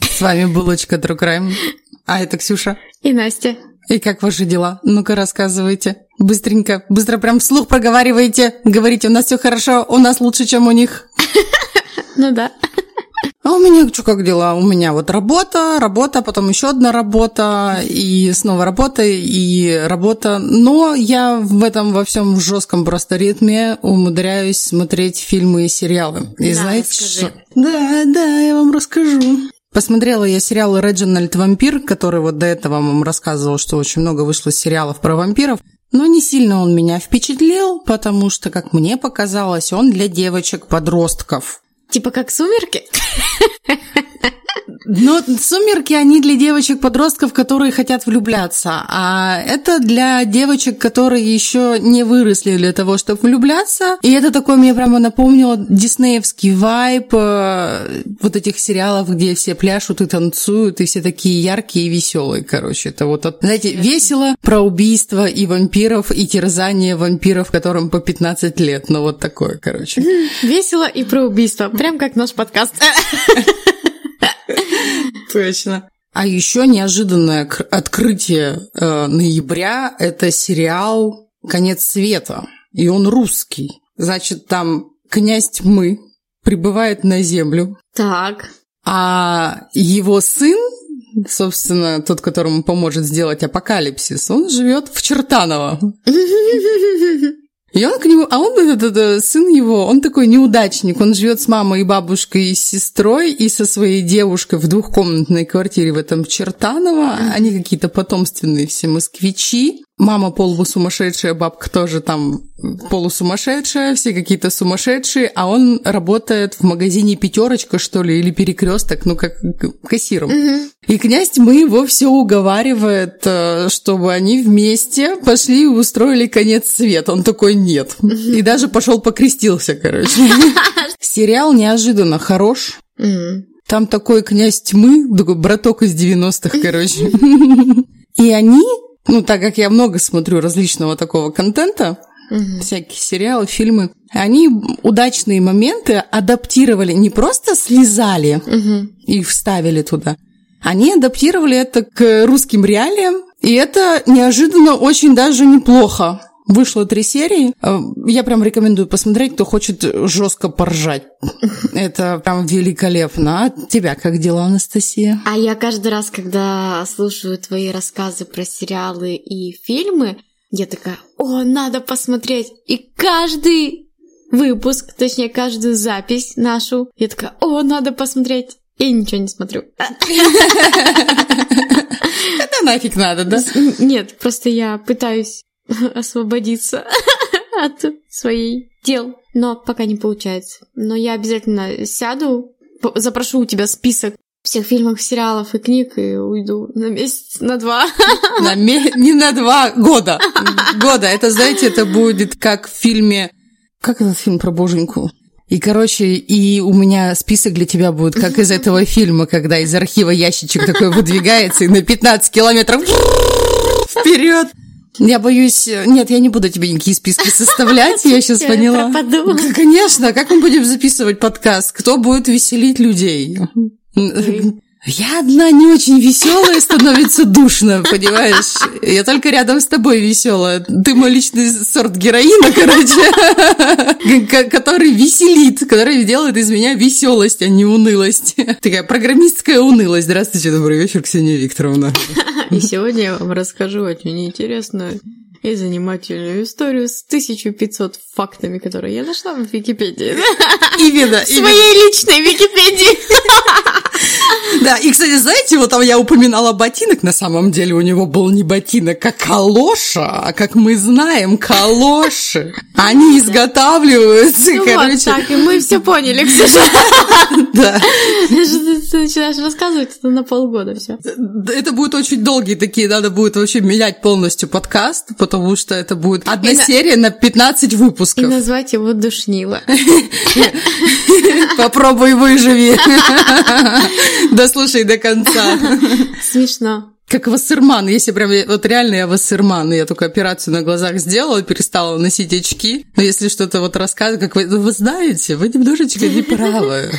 С вами Булочка True Crime. А это Ксюша. И Настя. И как ваши дела? Ну-ка, рассказывайте. Быстренько, быстро прям вслух проговаривайте. Говорите, у нас все хорошо, у нас лучше, чем у них. Ну да. А у меня что, как дела? У меня вот работа, работа, потом еще одна работа, и снова работа, и работа. Но я в этом во всем жестком просто ритме умудряюсь смотреть фильмы и сериалы. И Да, знаете расскажи. что? Да, да, я вам расскажу. Посмотрела я сериал «Реджинальд Вампир», который вот до этого вам рассказывал, что очень много вышло сериалов про вампиров. Но не сильно он меня впечатлил, потому что, как мне показалось, он для девочек-подростков. Типа как сумерки? Но «Сумерки», они для девочек-подростков, которые хотят влюбляться. А это для девочек, которые еще не выросли для того, чтобы влюбляться. И это такое мне прямо напомнило диснеевский вайб э, вот этих сериалов, где все пляшут и танцуют, и все такие яркие и веселые, короче. Это вот, от- знаете, весело про убийство и вампиров, и терзание вампиров, которым по 15 лет. Ну, вот такое, короче. Весело и про убийство. Прям как наш подкаст. Точно. А еще неожиданное открытие э, ноября – это сериал «Конец света», и он русский. Значит, там князь тьмы прибывает на землю, Так. а его сын, собственно, тот, которому поможет сделать апокалипсис, он живет в Чертаново. И он к нему, а он, этот, этот, сын его, он такой неудачник, он живет с мамой и бабушкой и с сестрой и со своей девушкой в двухкомнатной квартире в этом Чертаново. Они какие-то потомственные все москвичи. Мама полусумасшедшая, бабка тоже там полусумасшедшая, все какие-то сумасшедшие, а он работает в магазине пятерочка, что ли, или перекресток, ну как кассиром. И князь тьмы его все уговаривает, э, чтобы они вместе пошли и устроили конец света. Он такой нет. И даже пошел покрестился, короче. Сериал неожиданно хорош. Там такой князь тьмы, такой браток из 90-х, короче. И они, ну, так как я много смотрю различного такого контента, всякие сериалы, фильмы, они удачные моменты адаптировали, не просто слезали и вставили туда, они адаптировали это к русским реалиям, и это неожиданно очень даже неплохо. Вышло три серии. Э, Я прям рекомендую посмотреть, кто хочет жестко поржать. Это прям великолепно. А тебя как дела, Анастасия? А я каждый раз, когда слушаю твои рассказы про сериалы и фильмы, я такая, о, надо посмотреть. И каждый выпуск, точнее, каждую запись нашу, я такая, о, надо посмотреть. И ничего не смотрю. Это нафиг надо, да? Нет, просто я пытаюсь освободиться от своей дел, но пока не получается. Но я обязательно сяду, запрошу у тебя список всех фильмов, сериалов и книг и уйду на месяц, на два. На ме- Не на два года. Года. Это, знаете, это будет как в фильме... Как этот фильм про боженьку? И, короче, и у меня список для тебя будет, как из этого фильма, когда из архива ящичек такой выдвигается и на 15 километров вперед. Я боюсь... Нет, я не буду тебе никакие списки составлять, я сейчас поняла. Конечно, как мы будем записывать подкаст? Кто будет веселить людей? Я одна не очень веселая, становится душно, понимаешь? Я только рядом с тобой веселая. Ты мой личный сорт героина, короче, который веселит, который делает из меня веселость, а не унылость. Такая программистская унылость. Здравствуйте, добрый вечер, Ксения Викторовна. И сегодня я вам расскажу очень интересную и занимательную историю с 1500 фактами, которые я нашла в Википедии. Именно. Своей личной Википедии. Да, и, кстати, знаете, вот там я упоминала ботинок, на самом деле у него был не ботинок, а калоша, а как мы знаем, калоши, они изготавливаются, ну короче. Вот так, и мы все поняли, Ксюша. Да. Ты начинаешь рассказывать, это на полгода все. Это будет очень долгие такие, надо будет вообще менять полностью подкаст, потому что это будет одна И серия на 15 И выпусков. назвать его Душнила. Попробуй выживи. Дослушай до конца. Смешно. Как Вассерман, если прям, вот реально я Вассерман, я только операцию на глазах сделала, перестала носить очки, но если что-то вот рассказывать, как вы, вы знаете, вы немножечко неправы.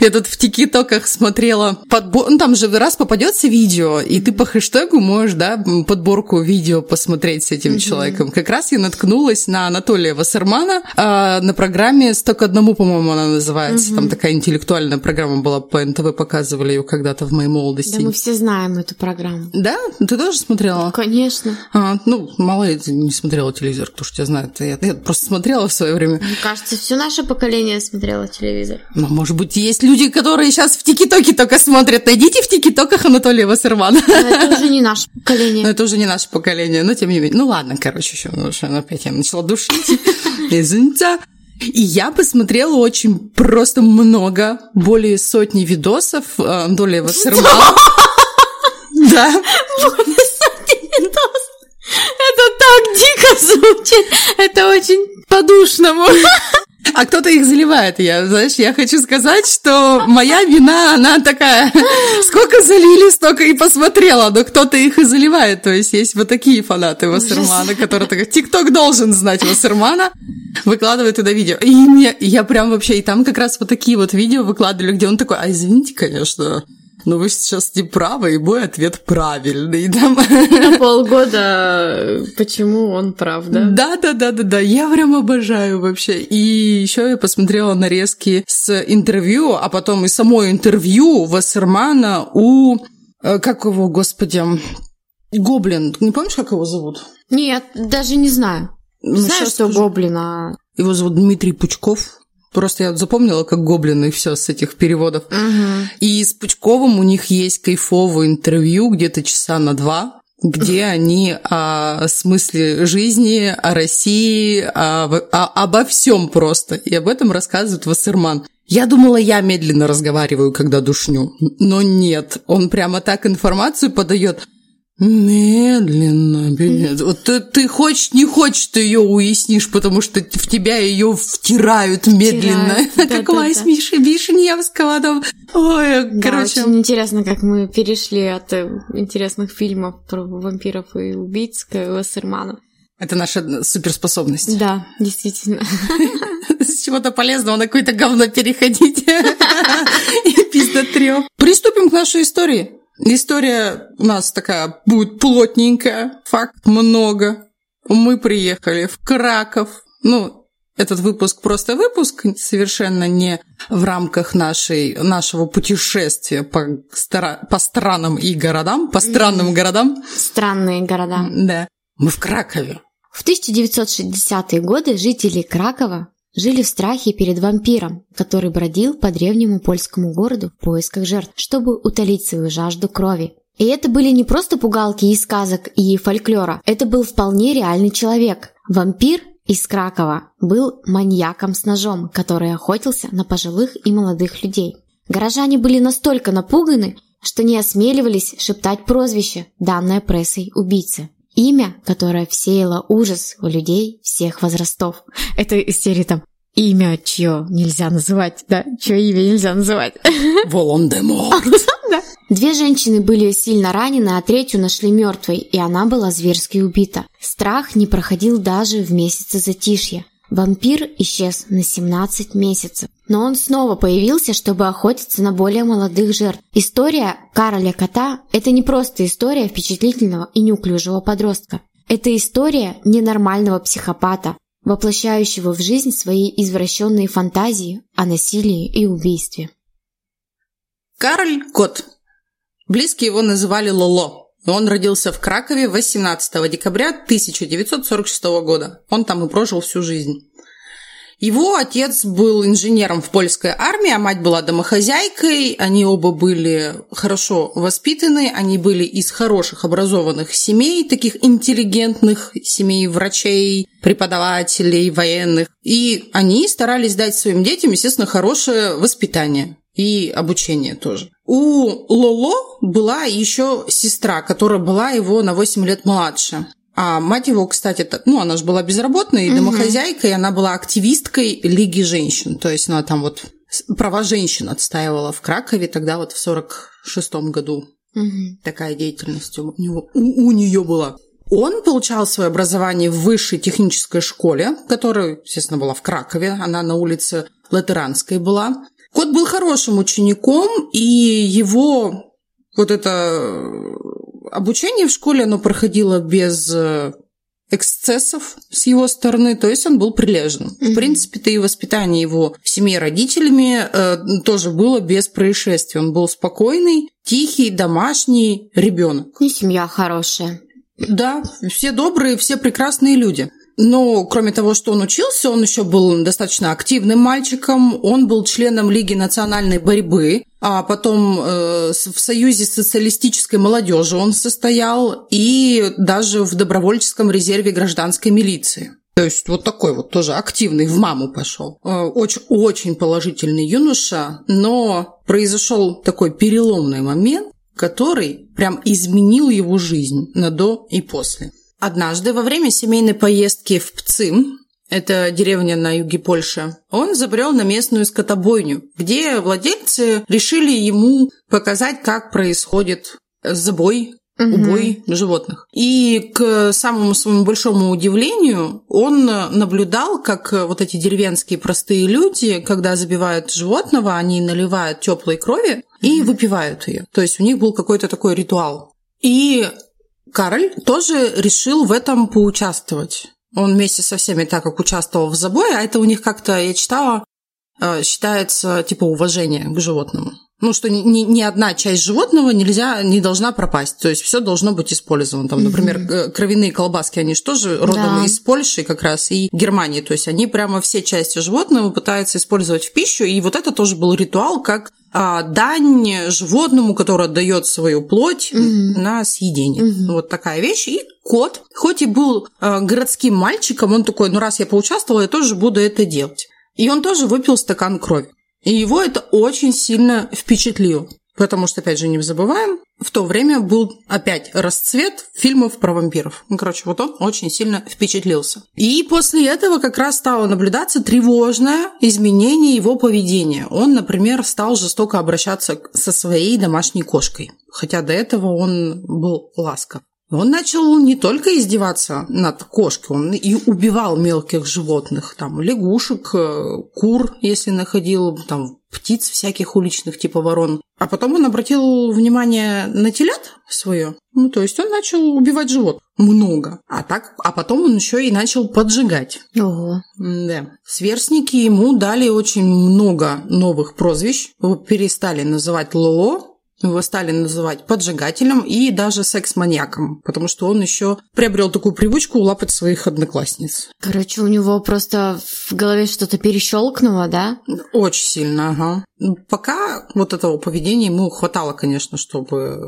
Я тут в тикитоках смотрела подбор, ну там же раз попадется видео, и ты по хэштегу можешь, да, подборку видео посмотреть с этим человеком. Как раз я наткнулась на Анатолия Вассермана а, на программе «Сто к одному», по-моему, она называется. Там такая интеллектуальная программа была по НТВ, показывали ее когда-то в моей молодости. Да мы все знаем эту программу. Да? Ты тоже смотрела? Конечно. А, ну, мало ли, ты не смотрела телевизор, кто ж тебя знает. Я, я просто смотрела в свое время. Мне кажется, все наше поколение смотрело телевизор. Но, может быть, есть люди, которые сейчас в ТикТоке только смотрят. Найдите в ТикТоках Анатолия Вассермана. Но это уже не наше Но поколение. это уже не наше поколение, но тем не менее. Ну ладно, короче, еще ну, что, опять я начала душить. Извините. И я посмотрела очень просто много, более сотни видосов э, Анатолия Вассермана. Да. Это так дико звучит. Это очень по-душному. А кто-то их заливает. Я, знаешь, я хочу сказать, что моя вина, она такая, сколько залили, столько и посмотрела, но кто-то их и заливает. То есть есть вот такие фанаты Вассермана, которые такой, ТикТок должен знать Вассермана, выкладывает туда видео. И мне, я прям вообще, и там как раз вот такие вот видео выкладывали, где он такой, а извините, конечно, но вы сейчас не правы, и мой ответ правильный. Там. На полгода почему он прав, да? Да, да, да, да, да. Я прям обожаю вообще. И еще я посмотрела нарезки с интервью, а потом и само интервью Вассермана у э, как его, господи, Гоблин. Не помнишь, как его зовут? Нет, даже не знаю. Ну, Знаю, щас что скажу. гоблина. Его зовут Дмитрий Пучков. Просто я запомнила, как гоблин, и все с этих переводов. И с Пучковым у них есть кайфовое интервью, где-то часа на два, где они о смысле жизни, о России, о- о- обо всем просто. И об этом рассказывает Вассерман. Я думала, я медленно разговариваю, когда душню. Но нет, он прямо так информацию подает. Медленно, медленно. Вот ты, ты хочешь, не хочешь, ты ее уяснишь, потому что в тебя ее втирают медленно. да, Как да, Вайс да. Миши Вишневского там. Ой, Да, короче. очень интересно, как мы перешли от э, интересных фильмов про вампиров и убийц к Вассерману. Это наша суперспособность. Да, действительно. С чего-то полезного на какое-то говно переходить. И пиздотрёп. Приступим к нашей истории. История у нас такая будет плотненькая. Факт много. Мы приехали в Краков. Ну, этот выпуск просто выпуск, совершенно не в рамках нашей, нашего путешествия по, стара- по странам и городам, по странным городам. Странные города. Да. Мы в Кракове. В 1960-е годы жители Кракова жили в страхе перед вампиром, который бродил по древнему польскому городу в поисках жертв, чтобы утолить свою жажду крови. И это были не просто пугалки из сказок и фольклора, это был вполне реальный человек. Вампир из Кракова был маньяком с ножом, который охотился на пожилых и молодых людей. Горожане были настолько напуганы, что не осмеливались шептать прозвище, данное прессой убийцы. Имя, которое всеяло ужас у людей всех возрастов. Это из серии там имя, чье нельзя называть, да, чье имя нельзя называть. Волан-де-Морт. Две женщины были сильно ранены, а третью нашли мертвой, и она была зверски убита. Страх не проходил даже в месяце затишья. Вампир исчез на 17 месяцев. Но он снова появился, чтобы охотиться на более молодых жертв. История Кароля Кота – это не просто история впечатлительного и неуклюжего подростка. Это история ненормального психопата, воплощающего в жизнь свои извращенные фантазии о насилии и убийстве. Кароль Кот. Близкие его называли Лоло. Он родился в Кракове 18 декабря 1946 года. Он там и прожил всю жизнь. Его отец был инженером в польской армии, а мать была домохозяйкой. Они оба были хорошо воспитаны, они были из хороших образованных семей, таких интеллигентных семей врачей, преподавателей, военных. И они старались дать своим детям, естественно, хорошее воспитание и обучение тоже. У Лоло была еще сестра, которая была его на 8 лет младше. А мать его, кстати, ну, она же была безработной, угу. домохозяйкой, и она была активисткой Лиги женщин. То есть она там вот права женщин отстаивала в Кракове тогда вот в 46 году. Угу. Такая деятельность у, него, у, у нее была. Он получал свое образование в высшей технической школе, которая, естественно, была в Кракове. Она на улице Латеранской была. Кот был хорошим учеником, и его вот это обучение в школе, оно проходило без э, эксцессов с его стороны, то есть он был прилежным. Mm-hmm. В принципе-то и воспитание его в семье родителями э, тоже было без происшествий. Он был спокойный, тихий, домашний ребенок. И семья хорошая. Да, все добрые, все прекрасные люди. Но кроме того, что он учился, он еще был достаточно активным мальчиком. Он был членом Лиги национальной борьбы, а потом э, в Союзе социалистической молодежи он состоял и даже в добровольческом резерве гражданской милиции. То есть вот такой вот тоже активный, в маму пошел. Очень-очень положительный юноша, но произошел такой переломный момент, который прям изменил его жизнь на до и после. Однажды во время семейной поездки в Пцим, это деревня на юге Польши, он забрел на местную скотобойню, где владельцы решили ему показать, как происходит забой убой угу. животных. И к самому своему большому удивлению он наблюдал, как вот эти деревенские простые люди, когда забивают животного, они наливают теплой крови и выпивают ее. То есть у них был какой-то такой ритуал. И Кароль тоже решил в этом поучаствовать. Он вместе со всеми так как участвовал в забое, а это у них как-то, я читала, э, считается типа уважение к животному. Ну, что ни, ни одна часть животного нельзя, не должна пропасть. То есть все должно быть использовано. Там, например, mm-hmm. кровяные колбаски, они же тоже родом да. из Польши как раз и Германии. То есть они прямо все части животного пытаются использовать в пищу. И вот это тоже был ритуал, как а, дань животному, который отдает свою плоть mm-hmm. на съедение. Mm-hmm. Вот такая вещь. И кот, хоть и был а, городским мальчиком, он такой, ну раз я поучаствовал, я тоже буду это делать. И он тоже выпил стакан крови. И его это очень сильно впечатлило. Потому что, опять же, не забываем, в то время был опять расцвет фильмов про вампиров. Ну, короче, вот он очень сильно впечатлился. И после этого как раз стало наблюдаться тревожное изменение его поведения. Он, например, стал жестоко обращаться со своей домашней кошкой. Хотя до этого он был ласков. Он начал не только издеваться над кошкой, он и убивал мелких животных, там, лягушек, э, кур, если находил, там, птиц всяких уличных, типа ворон. А потом он обратил внимание на телят свое. Ну, то есть он начал убивать живот. Много. А так, а потом он еще и начал поджигать. Ого. Да. Сверстники ему дали очень много новых прозвищ. Его перестали называть Лоло, его стали называть поджигателем и даже секс-маньяком, потому что он еще приобрел такую привычку лапать своих одноклассниц. Короче, у него просто в голове что-то перещелкнуло, да? Очень сильно, ага. Пока вот этого поведения ему хватало, конечно, чтобы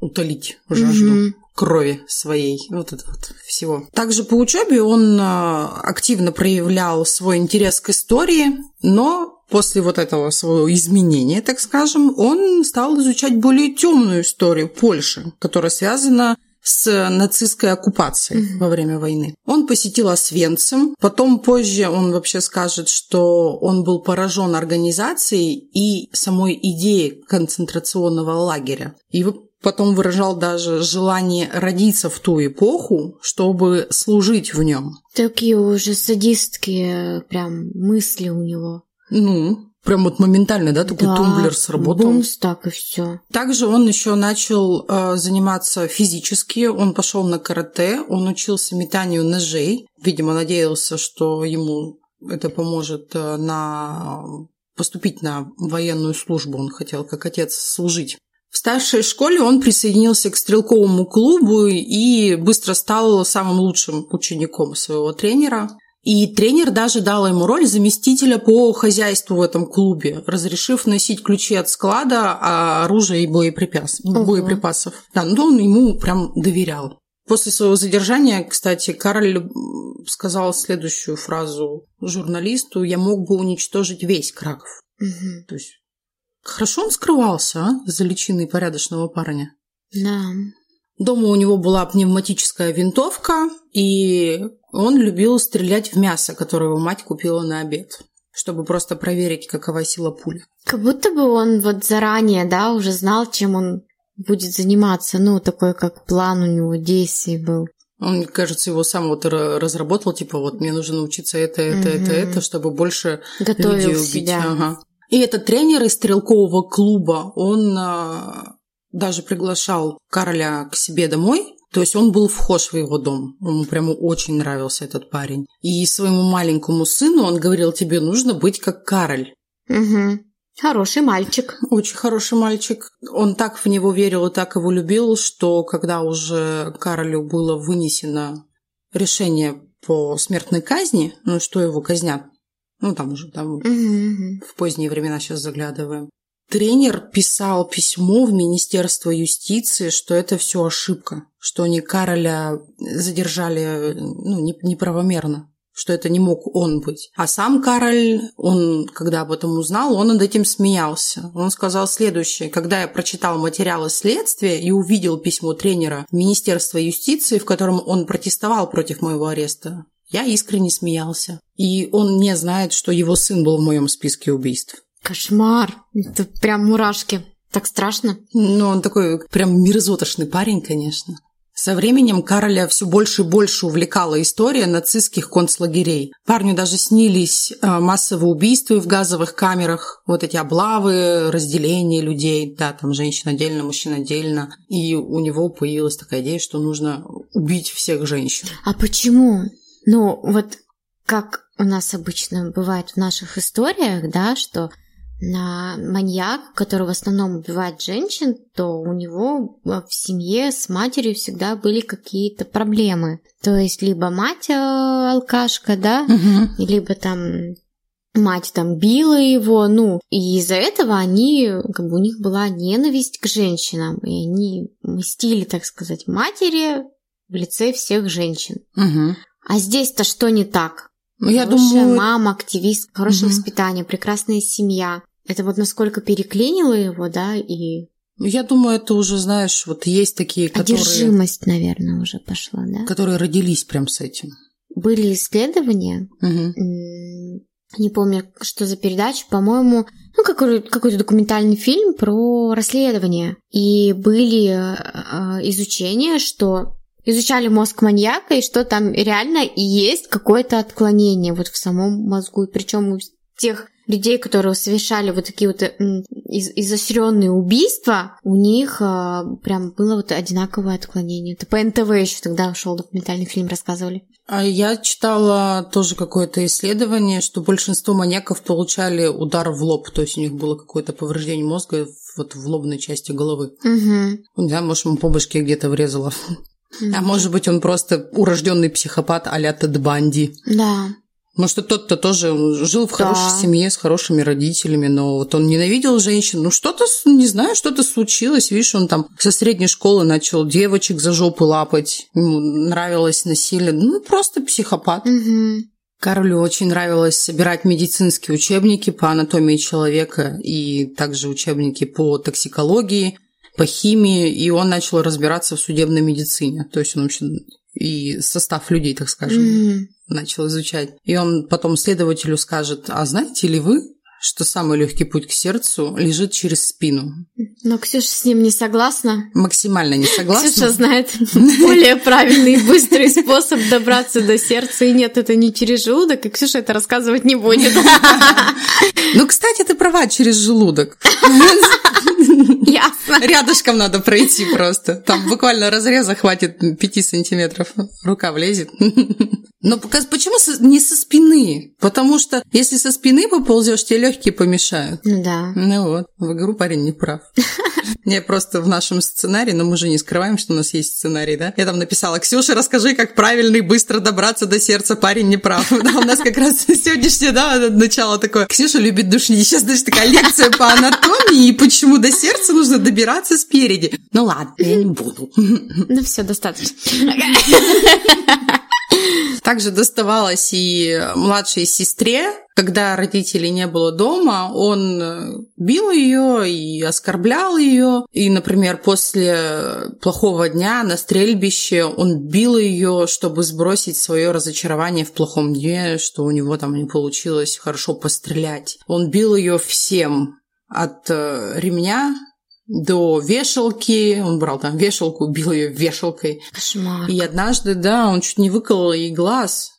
утолить жажду. Mm-hmm крови своей, вот это вот всего. Также по учебе он а, активно проявлял свой интерес к истории, но после вот этого своего изменения, так скажем, он стал изучать более темную историю Польши, которая связана с нацистской оккупацией mm-hmm. во время войны. Он посетил Освенцим, потом позже он вообще скажет, что он был поражен организацией и самой идеей концентрационного лагеря. И потом выражал даже желание родиться в ту эпоху, чтобы служить в нем. Такие уже садистские прям мысли у него. Ну, Прям вот моментально, да, такой да, тумблер сработал. Бумс, так и все. Также он еще начал э, заниматься физически. Он пошел на карате, он учился метанию ножей. Видимо, надеялся, что ему это поможет э, на поступить на военную службу. Он хотел, как отец, служить. В старшей школе он присоединился к стрелковому клубу и быстро стал самым лучшим учеником своего тренера. И тренер даже дал ему роль заместителя по хозяйству в этом клубе, разрешив носить ключи от склада, а оружие и боеприпас, угу. боеприпасов. Да, ну он ему прям доверял. После своего задержания, кстати, Кароль сказал следующую фразу журналисту «Я мог бы уничтожить весь Краков». Угу. То есть хорошо он скрывался а, за личиной порядочного парня. Да. Дома у него была пневматическая винтовка, и он любил стрелять в мясо, которое его мать купила на обед, чтобы просто проверить, какова сила пули. Как будто бы он вот заранее, да, уже знал, чем он будет заниматься. Ну, такой как план у него действий был. Он, кажется, его сам вот разработал, типа, вот мне нужно научиться это, это, угу. это, это, чтобы больше Готовил людей убить. Себя. Ага. И этот тренер из стрелкового клуба, он а, даже приглашал Карля к себе домой, то есть он был вхож в его дом. Ему прямо очень нравился этот парень. И своему маленькому сыну он говорил, тебе нужно быть как Кароль. Угу. Хороший мальчик. Очень хороший мальчик. Он так в него верил и так его любил, что когда уже Каролю было вынесено решение по смертной казни, ну что его казнят, ну там уже там угу, угу. в поздние времена сейчас заглядываем, Тренер писал письмо в Министерство юстиции, что это все ошибка, что они Кароля задержали ну, неправомерно, что это не мог он быть. А сам Кароль, он, когда об этом узнал, он над этим смеялся. Он сказал следующее. Когда я прочитал материалы следствия и увидел письмо тренера в Министерство юстиции, в котором он протестовал против моего ареста, я искренне смеялся. И он не знает, что его сын был в моем списке убийств. Кошмар. Это прям мурашки. Так страшно. Ну, он такой прям мерзотошный парень, конечно. Со временем Кароля все больше и больше увлекала история нацистских концлагерей. Парню даже снились а, массовые убийства в газовых камерах, вот эти облавы, разделение людей, да, там женщина отдельно, мужчина отдельно. И у него появилась такая идея, что нужно убить всех женщин. А почему? Ну, вот как у нас обычно бывает в наших историях, да, что на маньяк, который в основном убивает женщин, то у него в семье с матерью всегда были какие-то проблемы. То есть либо мать э, алкашка, да, угу. либо там мать там била его, ну, и из-за этого они, как бы у них была ненависть к женщинам, и они мстили, так сказать, матери в лице всех женщин. Угу. А здесь-то что не так? Ну, я Хорошая думаю... мама, активист, хорошее Угу. воспитание, прекрасная семья. Это вот насколько переклинило его, да, и Ну, Я думаю, это уже, знаешь, вот есть такие, которые, одержимость, наверное, уже пошла, да? которые родились прям с этим. Были исследования, Угу. не помню, что за передача, по-моему, ну, какой- какой-то документальный фильм про расследование. И были э, изучения, что изучали мозг маньяка, и что там реально есть какое-то отклонение вот в самом мозгу. Причем у тех людей, которые совершали вот такие вот м, из- изощренные убийства, у них а, прям было вот одинаковое отклонение. Это по НТВ еще тогда шел документальный фильм, рассказывали. А я читала тоже какое-то исследование, что большинство маньяков получали удар в лоб, то есть у них было какое-то повреждение мозга вот в лобной части головы. Угу. Да, может, ему по башке где-то врезало. А может быть, он просто урожденный психопат а-ля Тед Банди. Да. Может, тот-то тоже жил в хорошей Да. семье с хорошими родителями, но вот он ненавидел женщин. Ну, что-то, не знаю, что-то случилось. Видишь, он там со средней школы начал девочек за жопу лапать. Ему нравилось насилие. Ну, просто психопат. Угу. Карлю очень нравилось собирать медицинские учебники по анатомии человека и также учебники по токсикологии, по химии, и он начал разбираться в судебной медицине. То есть он вообще и состав людей, так скажем, начал изучать. И он потом следователю скажет, а знаете ли вы, что самый легкий путь к сердцу лежит через спину. Но Ксюша с ним не согласна. Максимально не согласна. Ксюша знает более правильный и быстрый способ добраться до сердца. И нет, это не через желудок, и Ксюша это рассказывать не будет. Ну, кстати, ты права, через желудок. Ясно. Рядышком надо пройти просто. Там буквально разреза хватит 5 сантиметров. Рука влезет. Но почему не со спины? Потому что если со спины поползешь, тебе легкие помешают. Ну да. Ну вот, в игру парень не прав. Не просто в нашем сценарии, но мы же не скрываем, что у нас есть сценарий, да? Я там написала, Ксюша, расскажи, как правильно и быстро добраться до сердца, парень не прав. Да, у нас как раз сегодняшнее, да, начало такое. Ксюша любит душнить. Сейчас, даже такая лекция по анатомии и почему до сердца нужно добираться спереди. Ну ладно, я не буду. Ну все, достаточно. Также доставалось и младшей сестре, когда родителей не было дома, он э, бил ее и оскорблял ее. И, например, после плохого дня на стрельбище он бил ее, чтобы сбросить свое разочарование в плохом дне, что у него там не получилось хорошо пострелять. Он бил ее всем от э, ремня до вешалки. Он брал там вешалку, бил ее вешалкой. Кошмар. И однажды, да, он чуть не выколол ей глаз.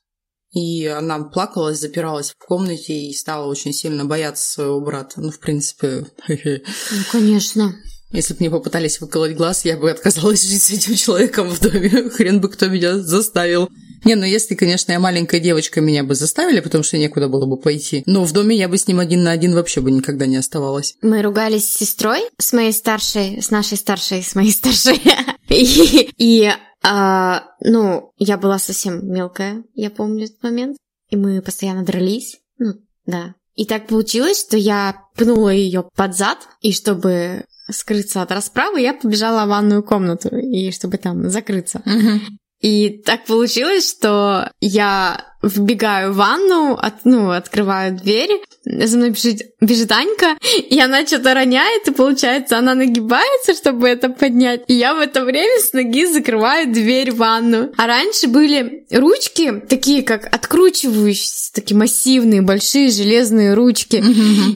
И она плакалась, запиралась в комнате и стала очень сильно бояться своего брата. Ну, в принципе... Ну, конечно. Если бы мне попытались выколоть глаз, я бы отказалась жить с этим человеком в доме. Хрен бы кто меня заставил. Не, ну если, конечно, я маленькая девочка, меня бы заставили, потому что некуда было бы пойти. Но в доме я бы с ним один на один вообще бы никогда не оставалась. Мы ругались с сестрой, с моей старшей, с нашей старшей, с моей старшей. И, и а, ну, я была совсем мелкая, я помню этот момент. И мы постоянно дрались. Ну, да. И так получилось, что я пнула ее под зад, и чтобы скрыться от расправы, я побежала в ванную комнату, и чтобы там закрыться. Угу. И так получилось, что я вбегаю в ванну, от, ну, открываю дверь, за мной бежит, бежит Анька, и она что-то роняет, и получается, она нагибается, чтобы это поднять. И я в это время с ноги закрываю дверь в ванну. А раньше были ручки, такие как откручивающиеся, такие массивные, большие железные ручки.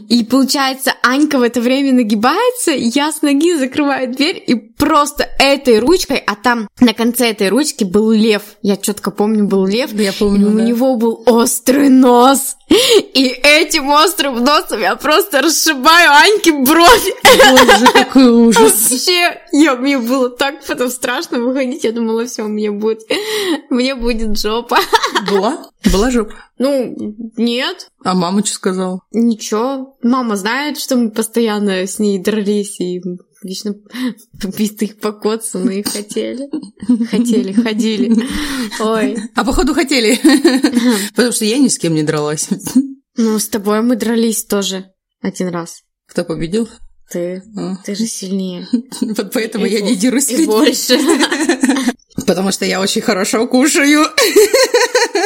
И получается, Анька в это время нагибается, я с ноги закрываю дверь, и просто этой ручкой, а там на конце этой ручки был лев. Я четко помню, был лев. Я помню, и у да. него был острый нос. И этим острым носом я просто расшибаю Аньке бровь. Боже, какой ужас. Вообще, я, мне было так потом страшно выходить. Я думала, все, мне будет, мне будет жопа. Была? Была жопа? Ну, нет, А мама что сказала? ничего. Мама знает, что мы постоянно с ней дрались и лично битых покоцаны хотели. Хотели, ходили. Ой. А походу хотели. Потому что я ни с кем не дралась. Ну, с тобой мы дрались тоже один раз. Кто победил? Ты. А. Ты же сильнее. Вот поэтому И я не дерусь с И больше. Потому что я очень хорошо кушаю.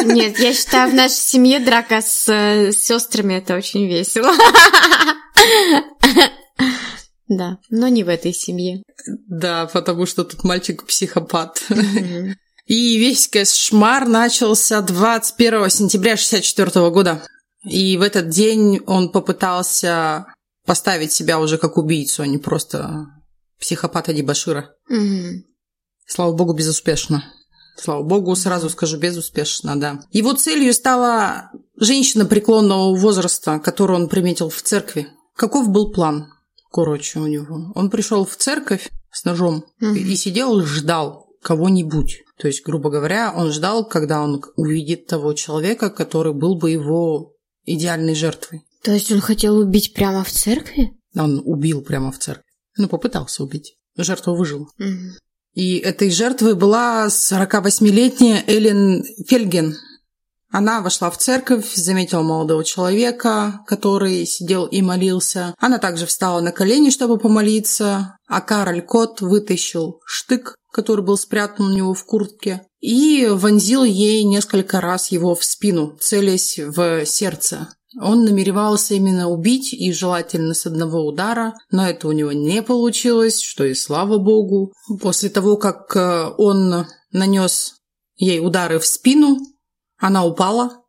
Нет, я считаю, в нашей семье драка с э, сестрами это очень весело. Да, но не в этой семье. Да, потому что тут мальчик психопат. И весь кошмар начался 21 сентября 64 года. И в этот день он попытался поставить себя уже как убийцу, а не просто психопата дебашира. Мгм. Слава богу, безуспешно. Слава богу, сразу скажу, безуспешно, да. Его целью стала женщина преклонного возраста, которую он приметил в церкви. Каков был план, короче, у него? Он пришел в церковь с ножом Мгм. и сидел ждал кого-нибудь. То есть, грубо говоря, он ждал, когда он увидит того человека, который был бы его идеальной жертвой. То есть он хотел убить прямо в церкви? Он убил прямо в церкви. Ну, попытался убить. Жертва выжила. Мгм. И этой жертвой была 48-летняя Эллен Фельген. Она вошла в церковь, заметила молодого человека, который сидел и молился. Она также встала на колени, чтобы помолиться, а Кароль Кот вытащил штык, который был спрятан у него в куртке, и вонзил ей несколько раз его в спину, целясь в сердце. Он намеревался именно убить, и желательно с одного удара, но это у него не получилось, что и слава богу. После того, как э, он нанес ей удары в спину, она упала,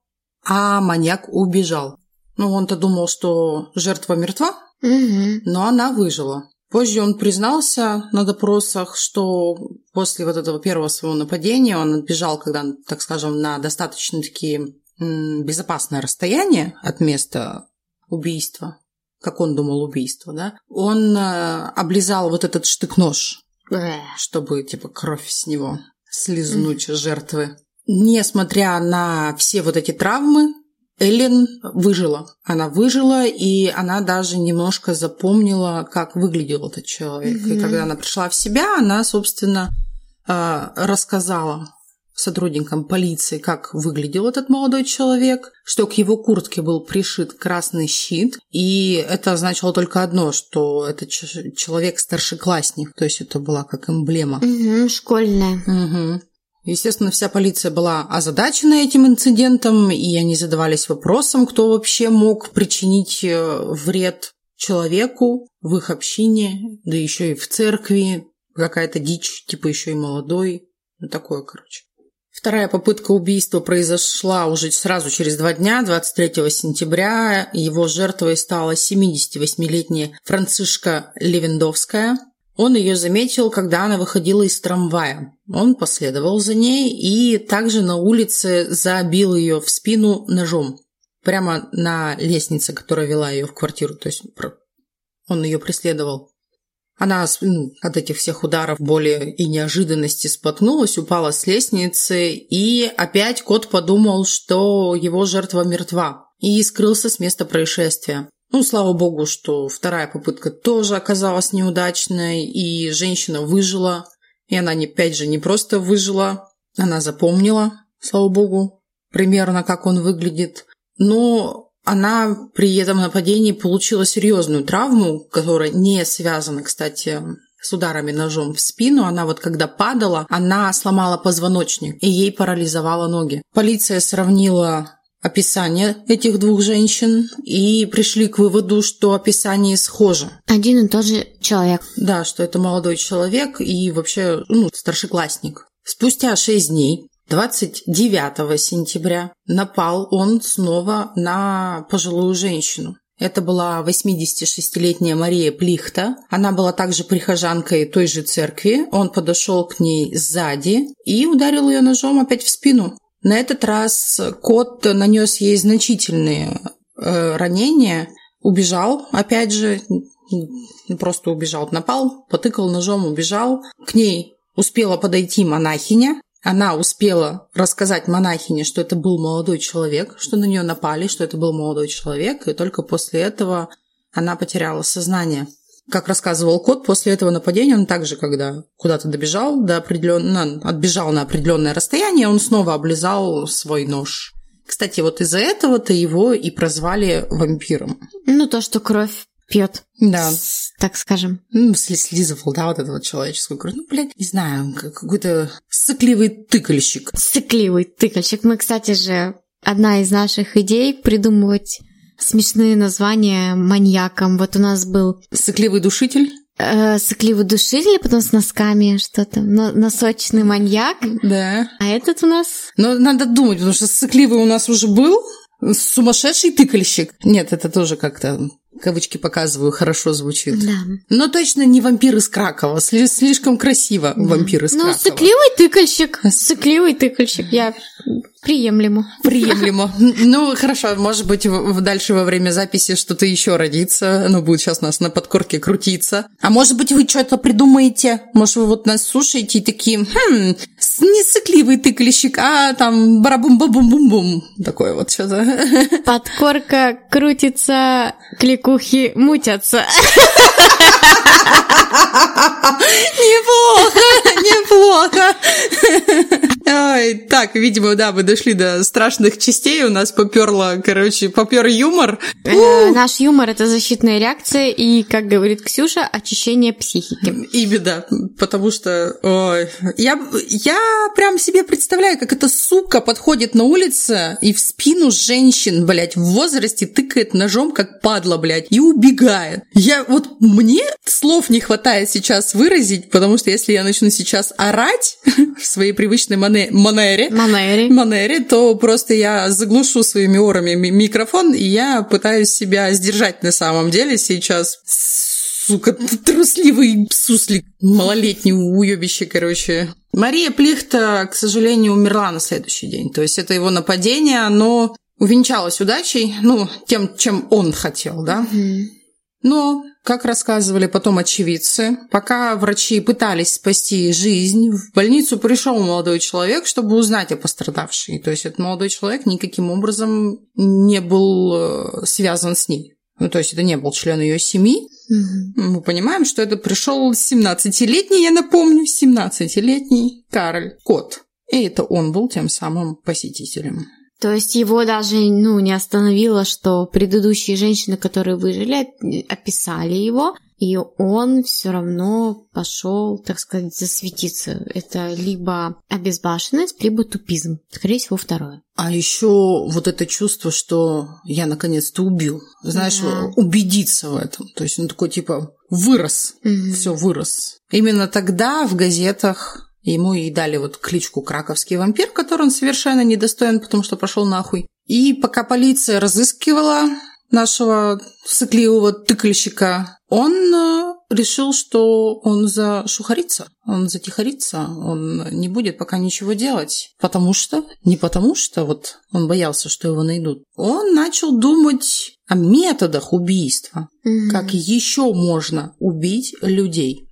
а маньяк убежал. Ну, он-то думал, что жертва мертва, Угу. но она выжила. Позже он признался на допросах, что после вот этого первого своего нападения он отбежал, когда, так скажем, на достаточно такие безопасное расстояние от места убийства, как он думал убийство, да, он э, облизал вот этот штык-нож, чтобы, типа, кровь с него слизнуть жертвы. Несмотря на все вот эти травмы, Эллен выжила. Она выжила, и она даже немножко запомнила, как выглядел этот человек. И Мгм. когда она пришла в себя, она, собственно, э, рассказала сотрудникам полиции, как выглядел этот молодой человек, что к его куртке был пришит красный щит, и это означало только одно, что это человек старшеклассник, то есть это была как эмблема. Угу, школьная. Мгм. Естественно, вся полиция была озадачена этим инцидентом, и они задавались вопросом, кто вообще мог причинить э, вред человеку в их общине, да еще и в церкви, какая-то дичь, типа еще и молодой, ну такое, короче. Вторая попытка убийства произошла уже сразу через два дня, 23 сентября. Его жертвой стала 78-летняя Францишка Левендовская. Он ее заметил, когда она выходила из трамвая. Он последовал за ней и также на улице забил ее в спину ножом. Прямо на лестнице, которая вела ее в квартиру. То есть он ее преследовал. Она ну, от этих всех ударов, боли и неожиданности споткнулась, упала с лестницы, и опять кот подумал, что его жертва мертва, и скрылся с места происшествия. Ну, слава богу, что вторая попытка тоже оказалась неудачной, и женщина выжила. И она, опять же, не просто выжила, она запомнила, слава богу, примерно как он выглядит. Но она при этом нападении получила серьезную травму, которая не связана, кстати, с ударами ножом в спину. Она вот когда падала, она сломала позвоночник, и ей парализовала ноги. Полиция сравнила описание этих двух женщин и пришли к выводу, что описание схоже. Один и тот же человек. Да, что это молодой человек и вообще ну, старшеклассник. Спустя шесть дней 29 сентября напал он снова на пожилую женщину. Это была 86-летняя Мария Плихта. Она была также прихожанкой той же церкви. Он подошел к ней сзади и ударил ее ножом опять в спину. На этот раз кот нанес ей значительные э, ранения, убежал, опять же, просто убежал, напал, потыкал ножом, убежал. К ней успела подойти монахиня, она успела рассказать монахине, что это был молодой человек, что на нее напали, что это был молодой человек, и только после этого она потеряла сознание. Как рассказывал кот, после этого нападения он также, когда куда-то добежал, до определенно, отбежал на определенное расстояние, он снова облизал свой нож. Кстати, вот из-за этого-то его и прозвали вампиром. Ну, то, что кровь пьет, Да. так скажем. Ну, сли- слизывал, да, вот эту вот человеческую кровь. Ну, блядь, не знаю, как- какой-то сыкливый тыкальщик. Сыкливый тыкальщик. Мы, кстати же, одна из наших идей придумывать смешные названия маньякам. Вот у нас был Сыкливый душитель. э, сыкливый душитель, потом с носками что-то, но- носочный маньяк. Да. А этот у нас Но надо думать, потому что сыкливый у нас уже был. Сумасшедший тыкальщик. Нет, это тоже как-то, кавычки показываю, хорошо звучит. Да. Но точно не вампир из Кракова. Сли- слишком красиво вампир из Ну, Кракова. сыкливый тыкальщик. Сыкливый тыкальщик. Я приемлемо. Приемлемо. Ну, хорошо, может быть, дальше во время записи что-то еще родится. Оно будет сейчас у нас на подкорке крутиться. А может быть, вы что-то придумаете? Может, вы вот нас слушаете и такие, хм, не сыкливый тыкальщик, а там барабум-бабум-бум-бум. Такое вот что-то. Подкорка крутится, кликухи мутятся. Неплохо, неплохо. Ой, так, видимо, да, мы дошли до страшных частей. У нас поперло, короче, попер юмор. Э, Наш юмор это защитная реакция и, как говорит Ксюша, очищение психики. Именно, потому что ой, я, я прям себе представляю, как эта сука подходит на улице и в спину женщин, блядь, в возрасте тыкает ножом, как падла, блядь, и убегает. Я вот, мне слов не хватает сейчас выразить, потому что если я начну сейчас орать в своей привычной мане- манере, манере, манере, то просто я заглушу своими орами ми- микрофон, и я пытаюсь себя сдержать на самом деле сейчас. Сука, трусливый суслик, малолетний уебище, короче. Мария Плихта, к сожалению, умерла на следующий день. То есть это его нападение, оно увенчалось удачей, ну, тем, чем он хотел, да. Но, как рассказывали потом очевидцы, пока врачи пытались спасти жизнь, в больницу пришел молодой человек, чтобы узнать о пострадавшей. То есть этот молодой человек никаким образом не был э, связан с ней. Ну, то есть это не был член ее семьи. Мы понимаем, что это пришел 17-летний, я напомню, 17-летний Кароль Кот. И это он был тем самым посетителем. То есть его даже ну, не остановило, что предыдущие женщины, которые выжили, оп- описали его, и он все равно пошел, так сказать, засветиться. Это либо обезбашенность, либо тупизм. Скорее всего, второе. А еще вот это чувство, что я наконец-то убил. Знаешь, Да. убедиться в этом. То есть он такой типа вырос, Мгм. все вырос. Именно тогда в газетах ему и дали вот кличку Краковский вампир, который он совершенно недостоин, потому что пошел нахуй. И пока полиция разыскивала нашего сыкливого тыкальщика, он э, решил, что он зашухарится, он затихарится, он не будет пока ничего делать. Потому что, не потому что вот он боялся, что его найдут. Он начал думать о методах убийства, Мгм. как еще можно убить людей.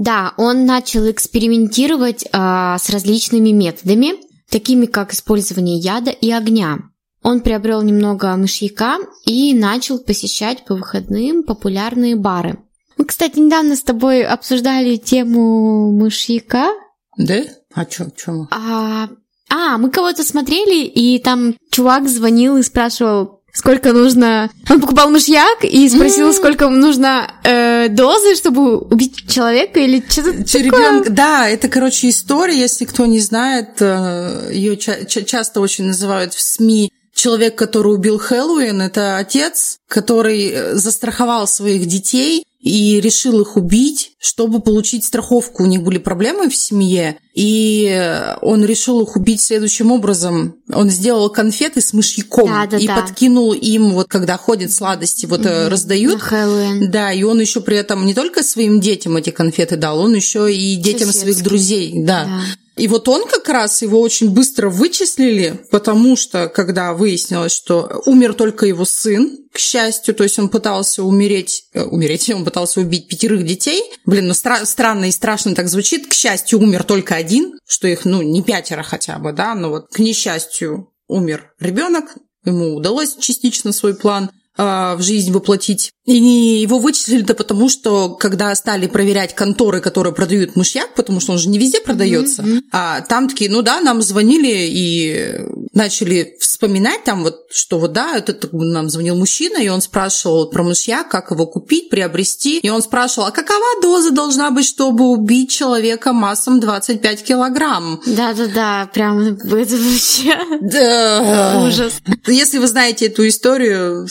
Да, он начал экспериментировать а, с различными методами, такими как использование яда и огня. Он приобрел немного мышьяка и начал посещать по выходным популярные бары. Мы, кстати, недавно с тобой обсуждали тему мышьяка. Да? А чё, чё? А, а, мы кого-то смотрели, и там чувак звонил и спрашивал, сколько нужно... Он покупал мышьяк и спросил, сколько нужно э, дозы, чтобы убить человека или что-то. Ребенок, да, это, короче, история, если кто не знает, ее часто очень называют в СМИ человек, который убил Хэллоуин, это отец, который э, застраховал своих детей и решил их убить, чтобы получить страховку. У них были проблемы в семье, и он решил их убить следующим образом. Он сделал конфеты с мышьяком Да-да-да. и подкинул им, вот когда ходят сладости, вот э, раздают. На Хэллоуин. Да, и он еще при этом не только своим детям эти конфеты дал, он еще и детям своих Соседским. друзей, да. Да. И вот он как раз его очень быстро вычислили, потому что когда выяснилось, что умер только его сын, к счастью, то есть он пытался умереть, э, умереть, он пытался убить пятерых детей. Блин, ну стра- странно и страшно так звучит. К счастью, умер только один, что их, ну, не пятеро хотя бы, да, но вот к несчастью умер ребенок, ему удалось частично свой план а, в жизнь воплотить. И его вычислили-то потому, что когда стали проверять конторы, которые продают мышьяк, потому что он же не везде продается, а там такие, ну да, нам звонили и начали вспоминать там вот, что вот да, это нам звонил мужчина, и он спрашивал про мышьяк, как его купить, приобрести, и он спрашивал, а какова доза должна быть, чтобы убить человека массом 25 килограмм? Да-да-да, прям это вообще Да. ужас. Если вы знаете эту историю,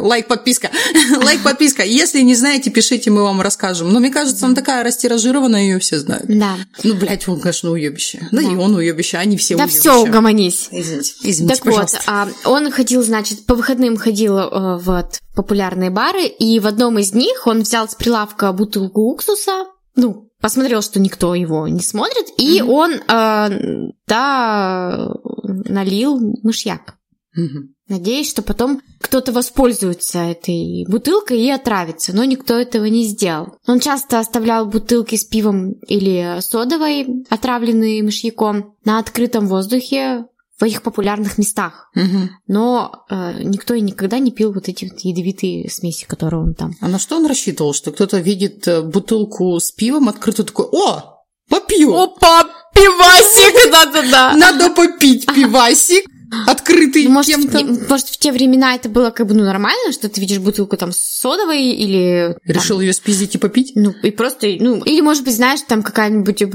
лайк, подписка. лайк, подписка. Если не знаете, пишите, мы вам расскажем. Но мне кажется, она такая растиражированная, ее все знают. Да. Ну, блядь, он, конечно, уебище. Да, и он уебище, они все Да уебища. все, угомонись. Извините, извините, Так вот, пожалуйста. а, он ходил, значит, по выходным ходил э, вот, в популярные бары, и в одном из них он взял с прилавка бутылку уксуса, ну, посмотрел, что никто его не смотрит, и Мгм. он, э, да, налил мышьяк. Мгм. Надеюсь, что потом кто-то воспользуется этой бутылкой и отравится, но никто этого не сделал. Он часто оставлял бутылки с пивом или содовой, отравленные мышьяком, на открытом воздухе в этих популярных местах. Мгм. Но э, никто и никогда не пил вот эти вот ядовитые смеси, которые он там. А на что он рассчитывал? Что кто-то видит э, бутылку с пивом открытую, такой, о, попью! Опа, пивасик, да-да-да. Надо попить пивасик, открытый Ну, Может, кем-то. в, может, в те времена это было как бы ну, нормально, что ты видишь бутылку там содовой или... там, Решил ее спиздить и попить? Ну, и просто, ну, или, может быть, знаешь, там какая-нибудь э,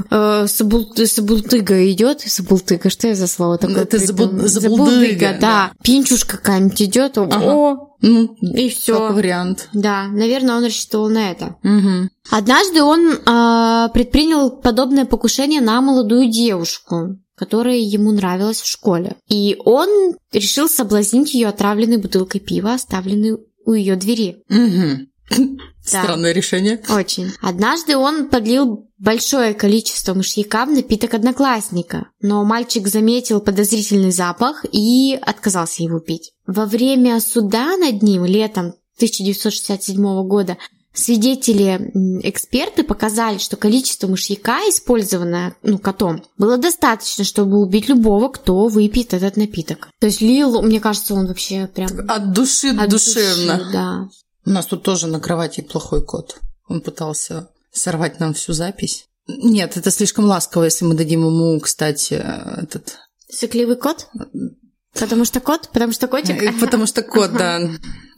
сабул- сабултыга идет. Сабултыга, что это за слово такое? Это забу- придумала? забулдыга, да. да. Пинчушка какая-нибудь идет, Ага. о, Ну, и все. как вариант. Да, наверное, он рассчитывал на это. Мгм. Однажды он э, предпринял подобное покушение на молодую девушку. Которая ему нравилась в школе. И он решил соблазнить ее отравленной бутылкой пива, оставленной у ее двери. Угу. Да. Странное решение. Очень. Однажды он подлил большое количество мышьяка в напиток одноклассника, но мальчик заметил подозрительный запах и отказался его пить. Во время суда над ним летом 1967 года свидетели, эксперты показали, что количество мышьяка, использованное ну, котом, было достаточно, чтобы убить любого, кто выпьет этот напиток. То есть Лил, мне кажется, он вообще прям... От души от душевно. души, да. У нас тут тоже на кровати плохой кот. Он пытался сорвать нам всю запись. Нет, это слишком ласково, если мы дадим ему, кстати, этот... Сыкливый кот? Потому что кот? Потому что котик? Потому что кот, да.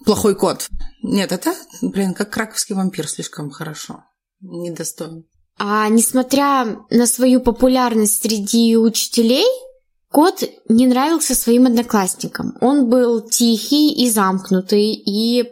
Плохой кот. Нет, это, блин, как краковский вампир слишком хорошо. Недостоин. А несмотря на свою популярность среди учителей, кот не нравился своим одноклассникам. Он был тихий и замкнутый, и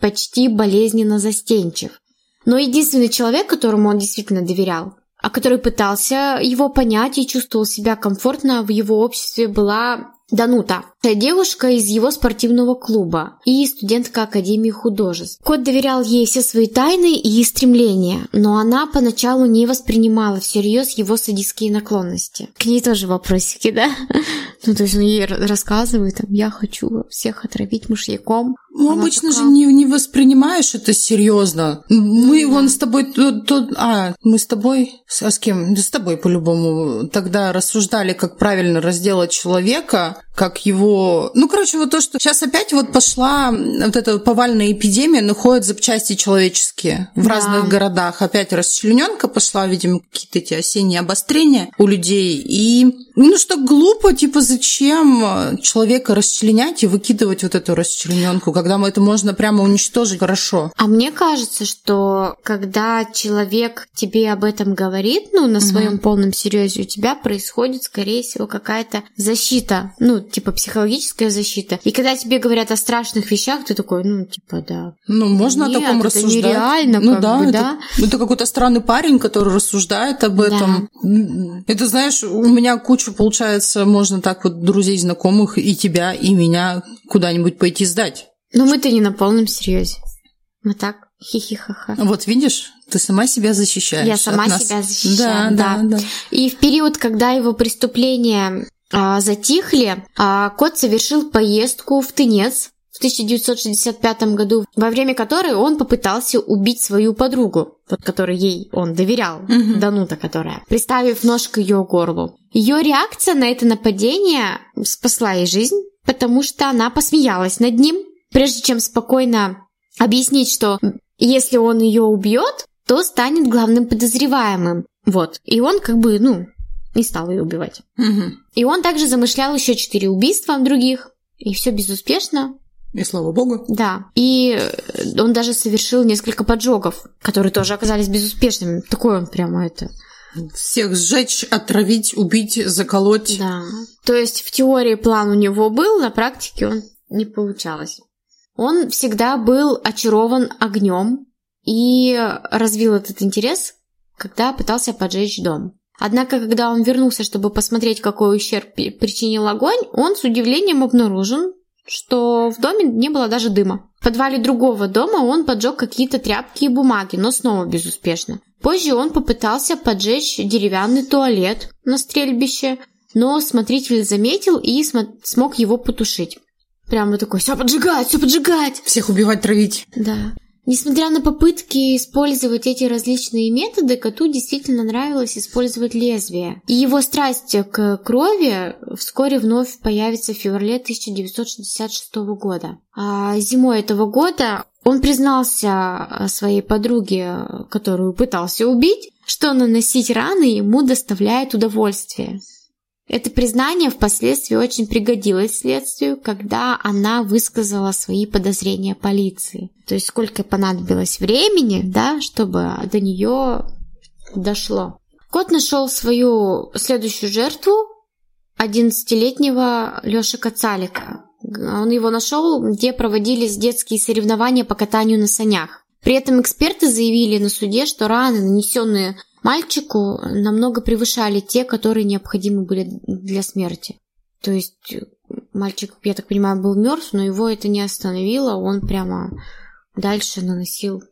почти болезненно застенчив. Но единственный человек, которому он действительно доверял, а который пытался его понять и чувствовал себя комфортно в его обществе, была Данута. Девушка из его спортивного клуба и студентка Академии художеств. Кот доверял ей все свои тайны и стремления, но она поначалу не воспринимала всерьез его садистские наклонности. К ней тоже вопросики, да? Ну, то есть он ей рассказывает, там, я хочу всех отравить мышьяком. Ну, Она обычно же такая, не, не воспринимаешь это серьезно. Мы вон с тобой тут, тут- а, мы с тобой, с- а с кем? Да с тобой по-любому. Тогда рассуждали, как правильно разделать человека, как его... Ну, короче, вот то, что сейчас опять вот пошла вот эта повальная эпидемия, находят запчасти человеческие в Да. разных городах. Опять расчлененка пошла, видимо, какие-то эти осенние обострения у людей. И, ну, что глупо, типа, зачем э, человека расчленять и выкидывать вот эту расчлененку, когда мы это можно прямо уничтожить хорошо. А мне кажется, что когда человек тебе об этом говорит, ну, на своем полном серьезе, у тебя происходит, скорее всего, какая-то защита, ну, типа психологическая защита. И когда тебе говорят о страшных вещах, ты такой, ну, типа, да. Ну, можно Нет, о таком это рассуждать. нереально, ну да, бы, это, да. это какой-то странный парень, который рассуждает об этом. Это, знаешь, у меня куча, получается, можно так вот друзей, знакомых, и тебя, и меня куда-нибудь пойти сдать. Но мы-то не на полном серьезе. Мы так, хихихаха. Вот видишь, ты сама себя защищаешь. Я сама себя защищаю, Да, да, да. да. И в период, когда его преступления а, затихли, а, кот совершил поездку в Тынец 1965 году, во время которой он попытался убить свою подругу, вот которой ей он доверял, Мгм. Данута которая, приставив нож к ее горлу. Ее реакция на это нападение спасла ей жизнь, потому что она посмеялась над ним, прежде чем спокойно объяснить, что если он ее убьет, то станет главным подозреваемым. Вот. И он как бы, ну, не стал ее убивать. Мгм. И он также замышлял еще четыре убийства других. И все безуспешно, И слава богу. да. И э, он даже совершил несколько поджогов, которые тоже оказались безуспешными. Такой он прямо это. Всех сжечь, отравить, убить, заколоть. Да. То есть в теории план у него был, на практике он не получалось. Он всегда был очарован огнем и развил этот интерес, когда пытался поджечь дом. Однако, когда он вернулся, чтобы посмотреть, какой ущерб причинил огонь, он с удивлением обнаружил, что в доме не было даже дыма. В подвале другого дома он поджег какие-то тряпки и бумаги, но снова безуспешно. Позже он попытался поджечь деревянный туалет на стрельбище, но смотритель заметил и смо- смог его потушить. Прямо такой, все поджигать, все поджигать. Всех убивать, травить. Да. Несмотря на попытки использовать эти различные методы, коту действительно нравилось использовать лезвие. И его страсть к крови вскоре вновь появится в феврале 1966 года. А зимой этого года он признался своей подруге, которую пытался убить, что наносить раны ему доставляет удовольствие. Это признание впоследствии очень пригодилось следствию, когда она высказала свои подозрения полиции. То есть сколько понадобилось времени, да, чтобы до нее дошло. Кот нашел свою следующую жертву 11-летнего Лёши Кацалика. Он его нашел, где проводились детские соревнования по катанию на санях. При этом эксперты заявили на суде, что раны, нанесенные мальчику намного превышали те, которые необходимы были для смерти. То есть мальчик, я так понимаю, был мертв, но его это не остановило, он прямо дальше наносил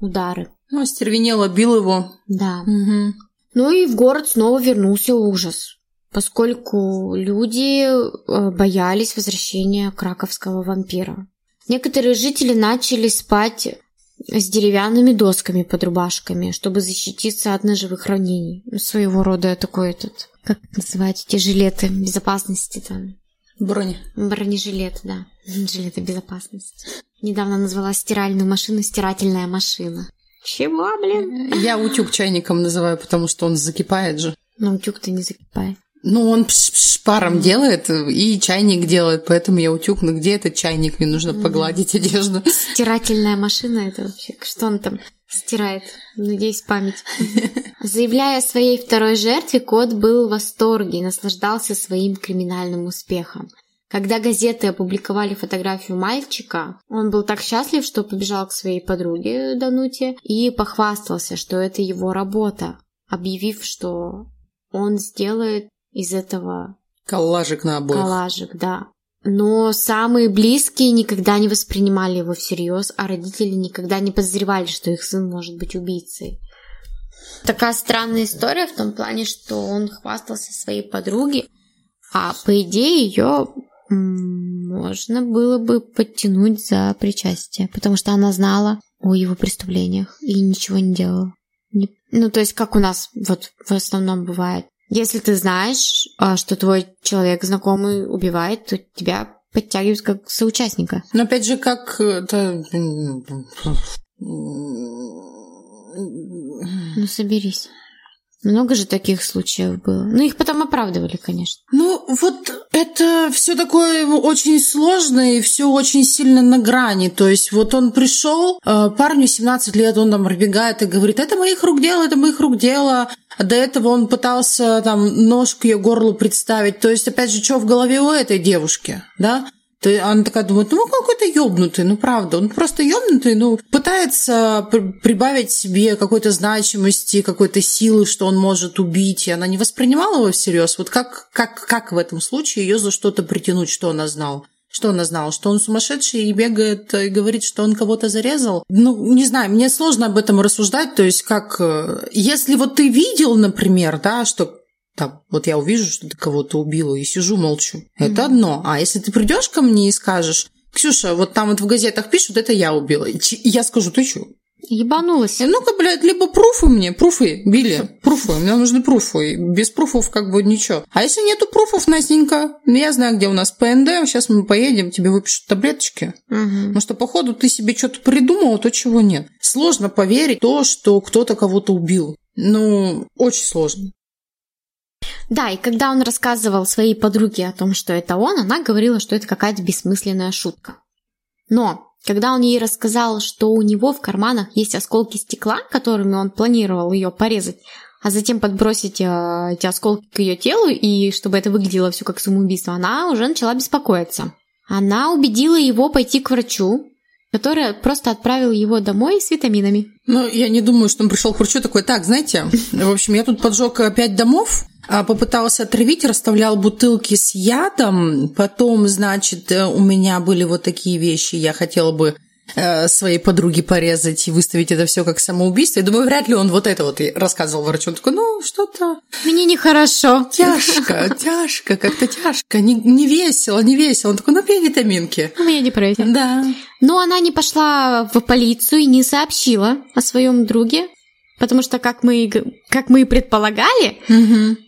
удары. Ну, остервенело, бил его. Да. Угу. Ну и в город снова вернулся ужас, поскольку люди э, боялись возвращения краковского вампира. Некоторые жители начали спать с деревянными досками под рубашками, чтобы защититься от ножевых ранений. Своего рода такой этот, как называть эти жилеты безопасности там. Брони. Бронежилет, да. Жилеты безопасности. Недавно назвала стиральную машину стирательная машина. Чего, блин? Я утюг чайником называю, потому что он закипает же. Но утюг-то не закипает. Ну, он пш -пш паром делает, и чайник делает, поэтому я утюг. Ну, где этот чайник? Мне нужно погладить одежду. Стирательная машина это вообще, что он там стирает? Надеюсь, память. Заявляя о своей второй жертве, кот был в восторге и наслаждался своим криминальным успехом. Когда газеты опубликовали фотографию мальчика, он был так счастлив, что побежал к своей подруге Дануте и похвастался, что это его работа, объявив, что он сделает из этого Коллажик на обоих. коллажик, да. Но самые близкие никогда не воспринимали его всерьез, а родители никогда не подозревали, что их сын может быть убийцей. Такая странная история в том плане, что он хвастался своей подруге, а по идее ее можно было бы подтянуть за причастие, потому что она знала о его преступлениях и ничего не делала. Ну, то есть, как у нас вот в основном бывает. Если ты знаешь, а, что твой человек знакомый убивает, то тебя подтягивают как соучастника. Но опять же, как это... Ну, соберись. Много же таких случаев было. Ну, их потом оправдывали, конечно. Ну, вот это все такое очень сложное и все очень сильно на грани. То есть вот он пришел, э, парню 17 лет, он там пробегает и говорит, это моих рук дело, это моих рук дело. А до этого он пытался там нож к ее горлу представить. То есть, опять же, что в голове у этой девушки, да? Есть она такая думает, ну какой-то ёбнутый, ну правда, он просто ёбнутый, ну пытается при- прибавить себе какой-то значимости, какой-то силы, что он может убить, и она не воспринимала его всерьез. Вот как, как, как в этом случае ее за что-то притянуть, что она знала? Что она знала? Что он сумасшедший и бегает и говорит, что он кого-то зарезал? Ну, не знаю, мне сложно об этом рассуждать. То есть, как... э, Если вот ты видел, например, да, что там, вот я увижу, что ты кого-то убила, и сижу молчу. Это одно. А если ты придешь ко мне и скажешь, Ксюша, вот там вот в газетах пишут, это я убила. И и я скажу, ты что? Ебанулась. Ну-ка, блядь, либо пруфы мне, пруфы, Билли, пруфы, мне нужны пруфы. И Без пруфов как бы ничего. А если нету пруфов, Настенька, ну, я знаю, где у нас ПНД, сейчас мы поедем, тебе выпишут таблеточки. Мгм. Потому что, походу, ты себе что-то придумала, то, чего нет. Сложно поверить то, что кто-то кого-то убил. Ну, очень сложно. Да, и когда он рассказывал своей подруге о том, что это он, она говорила, что это какая-то бессмысленная шутка. Но когда он ей рассказал, что у него в карманах есть осколки стекла, которыми он планировал ее порезать, а затем подбросить э, эти осколки к ее телу, и чтобы это выглядело все как самоубийство, она уже начала беспокоиться. Она убедила его пойти к врачу, который просто отправил его домой с витаминами. Ну, я не думаю, что он пришел к врачу такой, так, знаете, в общем, я тут поджег э, пять домов, попытался отравить, расставлял бутылки с ядом, потом, значит, э, у меня были вот такие вещи, я хотела бы э, своей подруге порезать и выставить это все как самоубийство. Я думаю, вряд ли он вот это вот рассказывал врачу. Он такой, ну, что-то Мне нехорошо. тяжко, тяжко, как-то тяжко, не, не весело, не весело. Он такой, ну, пей витаминки. У меня депрессия. Да. Но она не пошла в полицию и не сообщила о своем друге, потому что, как мы, как мы и предполагали, Мгм.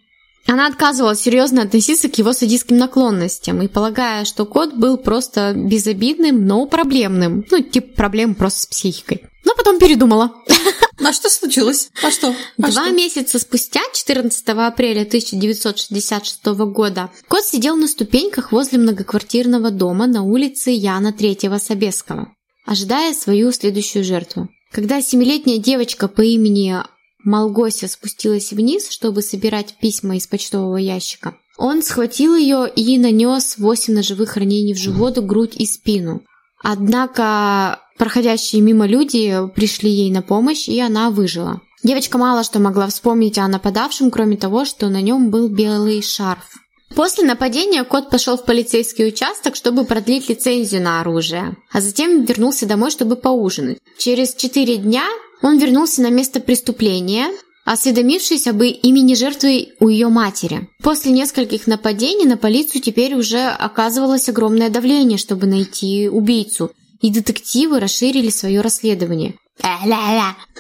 Она отказывалась серьезно относиться к его садистским наклонностям и полагая, что кот был просто безобидным, но проблемным. Ну, типа проблем просто с психикой. Но потом передумала. А что случилось? А что? А Два что? месяца спустя, 14 апреля 1966 года, кот сидел на ступеньках возле многоквартирного дома на улице Яна Третьего Собесского, ожидая свою следующую жертву. Когда семилетняя девочка по имени Малгося спустилась вниз, чтобы собирать письма из почтового ящика, он схватил ее и нанес 8 ножевых ранений в живот, грудь и спину. Однако проходящие мимо люди пришли ей на помощь, и она выжила. Девочка мало что могла вспомнить о нападавшем, кроме того, что на нем был белый шарф. После нападения кот пошел в полицейский участок, чтобы продлить лицензию на оружие, а затем вернулся домой, чтобы поужинать. Через четыре дня он вернулся на место преступления, осведомившись об имени жертвы у ее матери. После нескольких нападений на полицию теперь уже оказывалось огромное давление, чтобы найти убийцу, и детективы расширили свое расследование,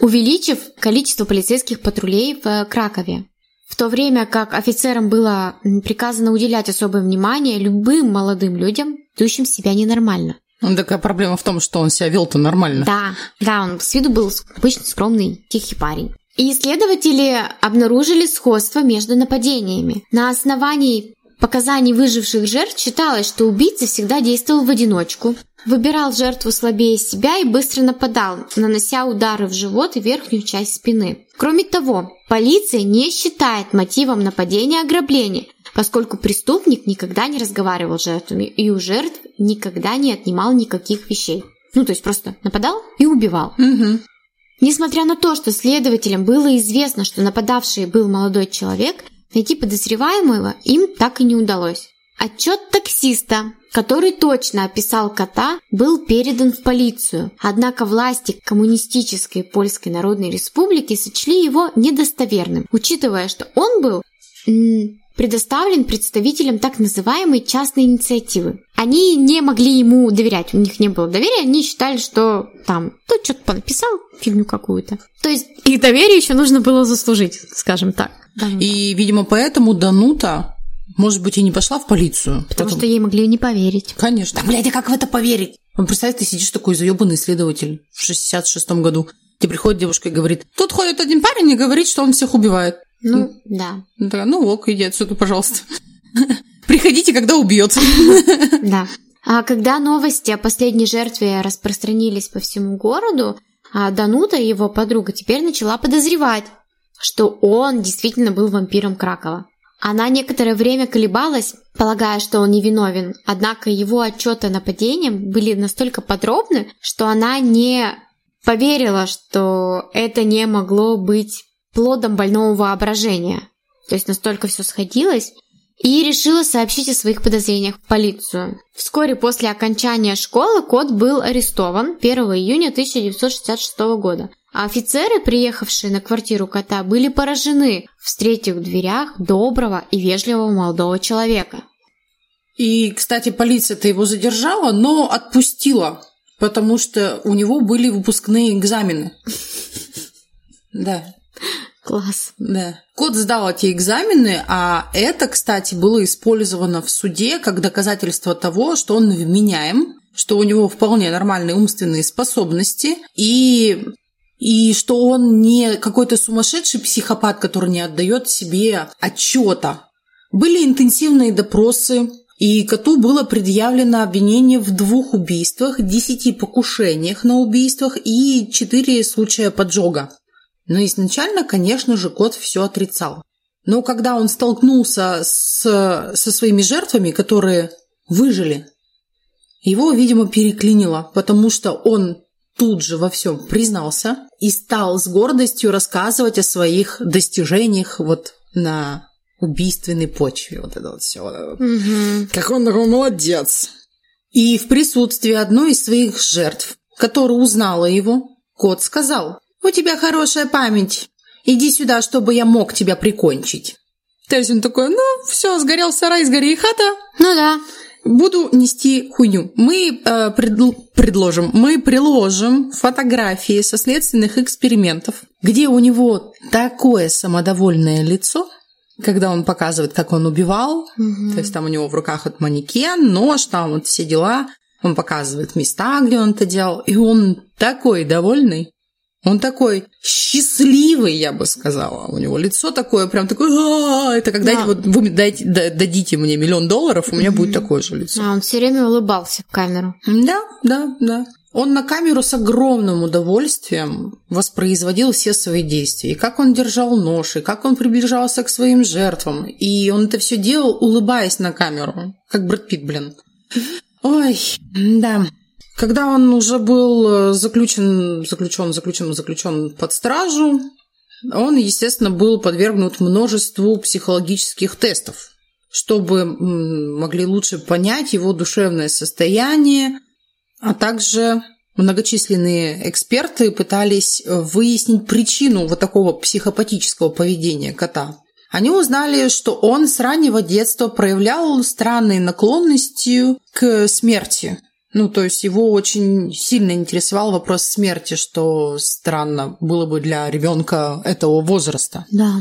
увеличив количество полицейских патрулей в Кракове. В то время как офицерам было приказано уделять особое внимание любым молодым людям, ведущим себя ненормально. Ну, такая проблема в том, что он себя вел-то нормально. Да, да, он с виду был обычно скромный, тихий парень. И исследователи обнаружили сходство между нападениями. На основании показаний выживших жертв считалось, что убийца всегда действовал в одиночку, выбирал жертву слабее себя и быстро нападал, нанося удары в живот и верхнюю часть спины. Кроме того, полиция не считает мотивом нападения ограбление, поскольку преступник никогда не разговаривал с жертвами и у жертв никогда не отнимал никаких вещей. Ну, то есть просто нападал и убивал. Угу. Несмотря на то, что следователям было известно, что нападавший был молодой человек, найти подозреваемого им так и не удалось. Отчет таксиста, который точно описал кота, был передан в полицию. Однако власти коммунистической Польской Народной Республики сочли его недостоверным, учитывая, что он был предоставлен представителям так называемой частной инициативы. Они не могли ему доверять, у них не было доверия, они считали, что там, ну, что-то написал, фигню какую-то. То есть их доверие еще нужно было заслужить, скажем так. И, видимо, поэтому Данута может быть, и не пошла в полицию. Потому потом... что ей могли не поверить. Конечно. Да, блядь, а как в это поверить? Он представь, ты сидишь такой заебанный исследователь в 66-м году. Тебе приходит девушка и говорит, тут ходит один парень и говорит, что он всех убивает. Ну, да. Да, ну ок, иди отсюда, пожалуйста. Приходите, когда убьет. Да. А когда новости о последней жертве распространились по всему городу, а Данута, его подруга, теперь начала подозревать, что он действительно был вампиром Кракова. Она некоторое время колебалась, полагая, что он невиновен, однако его отчеты о нападении были настолько подробны, что она не поверила, что это не могло быть плодом больного воображения. То есть настолько все сходилось, и решила сообщить о своих подозрениях в полицию. Вскоре после окончания школы кот был арестован 1 июня 1966 года. А офицеры, приехавшие на квартиру кота, были поражены, встретив в дверях доброго и вежливого молодого человека. И, кстати, полиция-то его задержала, но отпустила, потому что у него были выпускные экзамены. Да. Класс. Да. Кот сдал эти экзамены, а это, кстати, было использовано в суде как доказательство того, что он вменяем, что у него вполне нормальные умственные способности, и и что он не какой-то сумасшедший психопат, который не отдает себе отчета. Были интенсивные допросы, и коту было предъявлено обвинение в двух убийствах, десяти покушениях на убийствах и четыре случая поджога. Но изначально, конечно же, кот все отрицал. Но когда он столкнулся с, со своими жертвами, которые выжили, его, видимо, переклинило, потому что он тут же во всем признался и стал с гордостью рассказывать о своих достижениях вот на убийственной почве. Вот это вот все. Угу. Как он такой молодец. И в присутствии одной из своих жертв, которая узнала его, кот сказал, «У тебя хорошая память. Иди сюда, чтобы я мог тебя прикончить». То есть он такой, ну, все, сгорел сарай, сгори хата. Ну да буду нести хуйню. Мы э, предл- предложим, мы приложим фотографии со следственных экспериментов, где у него такое самодовольное лицо, когда он показывает, как он убивал, угу. то есть там у него в руках вот манекен, нож, там вот все дела, он показывает места, где он это делал, и он такой довольный. Он такой счастливый, я бы сказала. У него лицо такое, прям такое, «А, это когда да. вот вы дайте, дадите мне миллион долларов, у меня будет такое же лицо. А он все время улыбался в камеру. Да, да, да. Он на камеру с огромным удовольствием воспроизводил все свои действия. И как он держал нож, и как он приближался к своим жертвам. И он это все делал, улыбаясь на камеру. Как Брэд Питт, блин. Ой, да. Когда он уже был э, заключен, заключен, заключен, заключен под стражу, он, естественно, был подвергнут множеству психологических тестов, чтобы могли лучше понять его душевное состояние, а также многочисленные эксперты пытались выяснить причину вот такого психопатического поведения кота. Они узнали, что он с раннего детства проявлял странные наклонности к смерти. Ну, то есть его очень сильно интересовал вопрос смерти, что странно было бы для ребенка этого возраста. Да.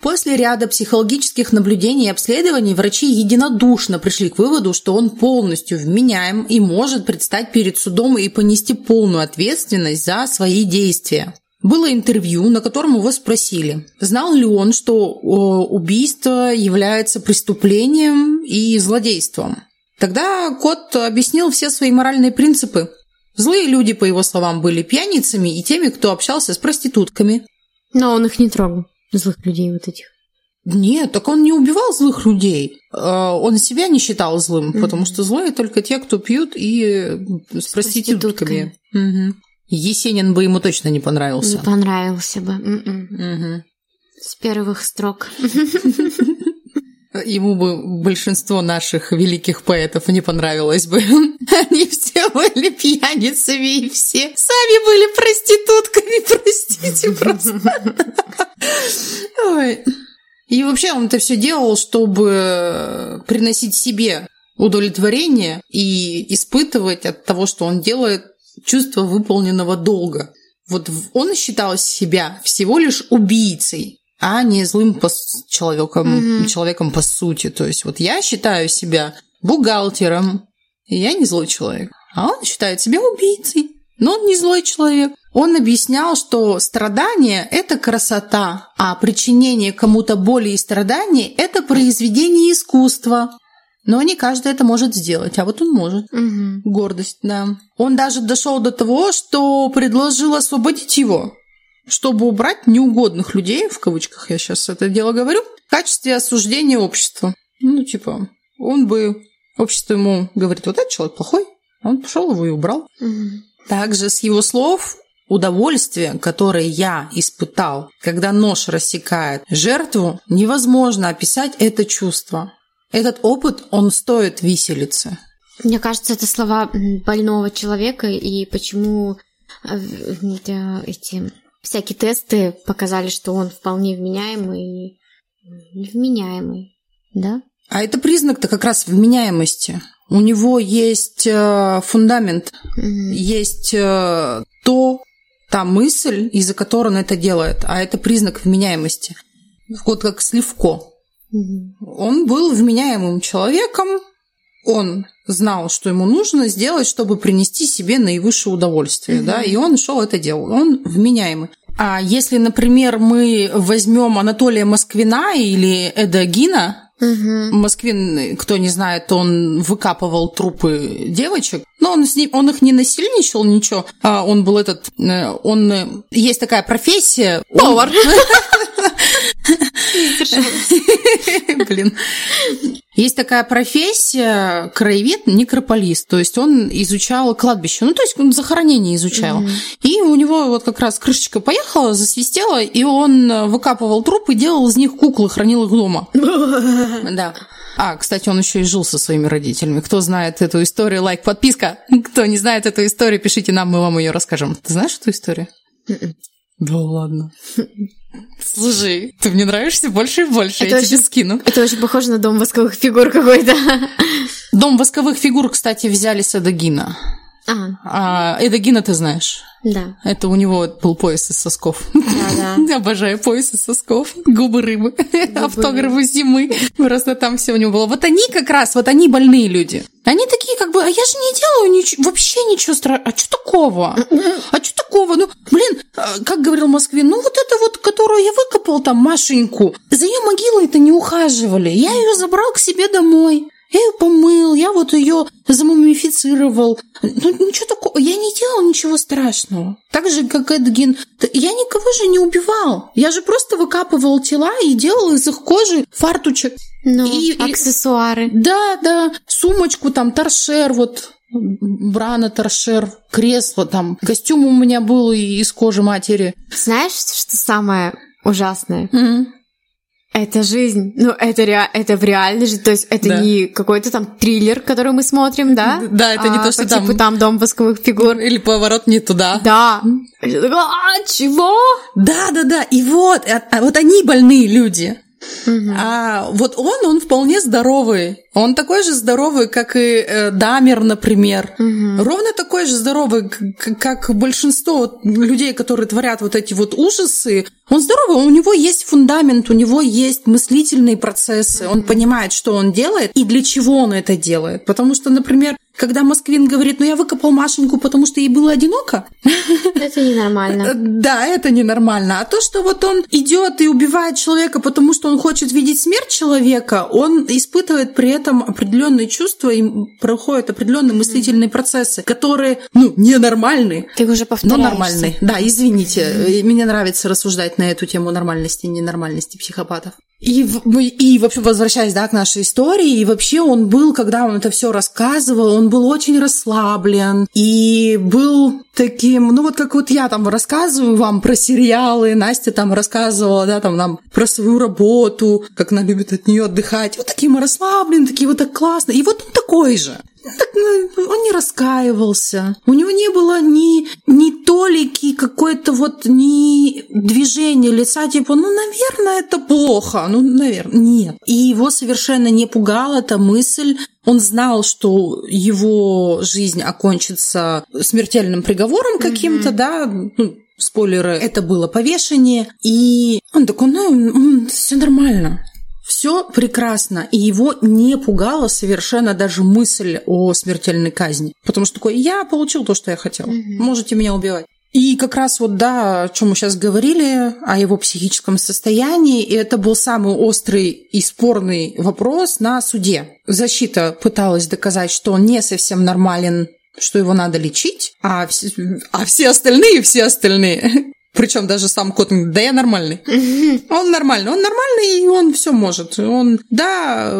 После ряда психологических наблюдений и обследований врачи единодушно пришли к выводу, что он полностью вменяем и может предстать перед судом и понести полную ответственность за свои действия. Было интервью, на котором его спросили, знал ли он, что убийство является преступлением и злодейством. Тогда кот объяснил все свои моральные принципы. Злые люди, по его словам, были пьяницами и теми, кто общался с проститутками. Но он их не трогал, злых людей вот этих. Нет, так он не убивал злых людей. А, он себя не считал злым, mm-hmm. потому что злые только те, кто пьют и с, с проститутками. Угу. Есенин бы ему точно не понравился. Не понравился бы. Угу. С первых строк. Ему бы большинство наших великих поэтов не понравилось бы. Они все были пьяницами и все сами были проститутками, простите просто. И вообще он это все делал, чтобы приносить себе удовлетворение и испытывать от того, что он делает, чувство выполненного долга. Вот он считал себя всего лишь убийцей, а не злым по человеком, mm-hmm. человеком по сути. То есть вот я считаю себя бухгалтером, и я не злой человек. А он считает себя убийцей, но он не злой человек. Он объяснял, что страдание – это красота, а причинение кому-то боли и страданий – это произведение искусства. Но не каждый это может сделать, а вот он может. Угу. Гордость, да. Он даже дошел до того, что предложил освободить его, чтобы убрать неугодных людей, в кавычках я сейчас это дело говорю, в качестве осуждения общества. Ну, типа, он бы... Общество ему говорит, вот этот человек плохой, он пошел его и убрал. Угу. Также с его слов Удовольствие, которое я испытал, когда нож рассекает жертву, невозможно описать это чувство. Этот опыт, он стоит виселицы. Мне кажется, это слова больного человека, и почему э, эти всякие тесты показали, что он вполне вменяемый вменяемый, да? А это признак-то как раз вменяемости. У него есть э, фундамент, mm-hmm. есть э, то, та мысль, из-за которой он это делает, а это признак вменяемости. Вот как Сливко. Он был вменяемым человеком, он знал, что ему нужно сделать, чтобы принести себе наивысшее удовольствие, угу. да, и он шел это делал. Он вменяемый. А если, например, мы возьмем Анатолия Москвина или Эда Гина, Угу. Москвин, кто не знает, он выкапывал трупы девочек, но он, с ним, он их не насильничал, ничего. А он был этот... Э, он... Э, есть такая профессия... Повар. Блин. Есть такая профессия краевед, некрополист. То есть он изучал кладбище. Ну, то есть он захоронение изучал. Mm-hmm. И у него вот как раз крышечка поехала, засвистела, и он выкапывал трупы, делал из них куклы, хранил их дома. Да. А, кстати, он еще и жил со своими родителями. Кто знает эту историю, лайк, подписка. Кто не знает эту историю, пишите нам, мы вам ее расскажем. Ты знаешь эту историю? М-м. Да ладно. Слушай, ты мне нравишься больше и больше, это я очень, тебе скину. Это очень похоже на дом восковых фигур какой-то. Дом восковых фигур, кстати, взяли с Эдогина. Ага. А Эдогина ты знаешь? Да. Это у него был пояс из сосков. Да, да. Обожаю пояс из сосков. Губы рыбы. Губы Автографы зимы. Просто там все у него было. Вот они как раз, вот они больные люди. Они такие как бы, а я же не делаю ничего, вообще ничего страшного. А что такого? А что такого? Ну, блин, а, как говорил в Москве, ну вот это вот, которую я выкопал там, Машеньку, за ее могилой это не ухаживали. Я ее забрал к себе домой. Я ее помыл, я вот ее замумифицировал. Ну, ничего такого, я не делал ничего страшного. Так же, как Эдгин, я никого же не убивал. Я же просто выкапывал тела и делал из их кожи фартучек. Ну, и, аксессуары. Да, да, сумочку там, торшер, вот Брана, торшер, кресло там. Костюм у меня был из кожи матери. Знаешь, что самое ужасное? Mm-hmm. Это жизнь. Ну, это, ре... это в реальной жизни. То есть это Да. не какой-то там триллер, который мы смотрим, да? Да, это не А, то, что по там- типу там дом восковых фигур. Или поворот не туда. Да. А, чего? Да, да, да. И вот, а, а вот они больные люди. А вот он, он вполне здоровый. Он такой же здоровый, как и э, Дамер, например. Ровно такой же здоровый, как большинство людей, которые творят вот эти вот ужасы. Он здоровый, у него есть фундамент, у него есть мыслительные процессы. Он понимает, что он делает и для чего он это делает. Потому что, например, когда Москвин говорит, ну я выкопал Машеньку, потому что ей было одиноко, Это ненормально. да, это ненормально. А то, что вот он идет и убивает человека, потому что он хочет видеть смерть человека, он испытывает при этом определенные чувства и проходят определенные мыслительные процессы, которые, ну, ненормальные. Ты уже Но повторяешься. нормальные. Да, извините. Мне нравится рассуждать на эту тему нормальности и ненормальности психопатов. И, и вообще, возвращаясь да, к нашей истории, и вообще он был, когда он это все рассказывал, он был очень расслаблен и был таким, ну вот как вот я там рассказываю вам про сериалы, Настя там рассказывала, да, там нам про свою работу, как она любит от нее отдыхать. Вот такие мы расслабленные, такие вот так классно. И вот он такой же. Так, ну, он не раскаивался. У него не было ни, ни толики какой-то вот ни движения лица, типа, ну, наверное, это плохо. Ну, наверное, нет. И его совершенно не пугала эта мысль. Он знал, что его жизнь окончится смертельным приговором каким-то, да, ну, спойлеры, это было повешение. И он такой, ну, все нормально. Все прекрасно, и его не пугала совершенно даже мысль о смертельной казни. Потому что такой, я получил то, что я хотел. Можете меня убивать. И как раз вот, да, о чем мы сейчас говорили, о его психическом состоянии, и это был самый острый и спорный вопрос на суде. Защита пыталась доказать, что он не совсем нормален, что его надо лечить, а все, а все остальные, все остальные причем даже сам кот да я нормальный. Он нормальный, он нормальный, и он все может. Он, да,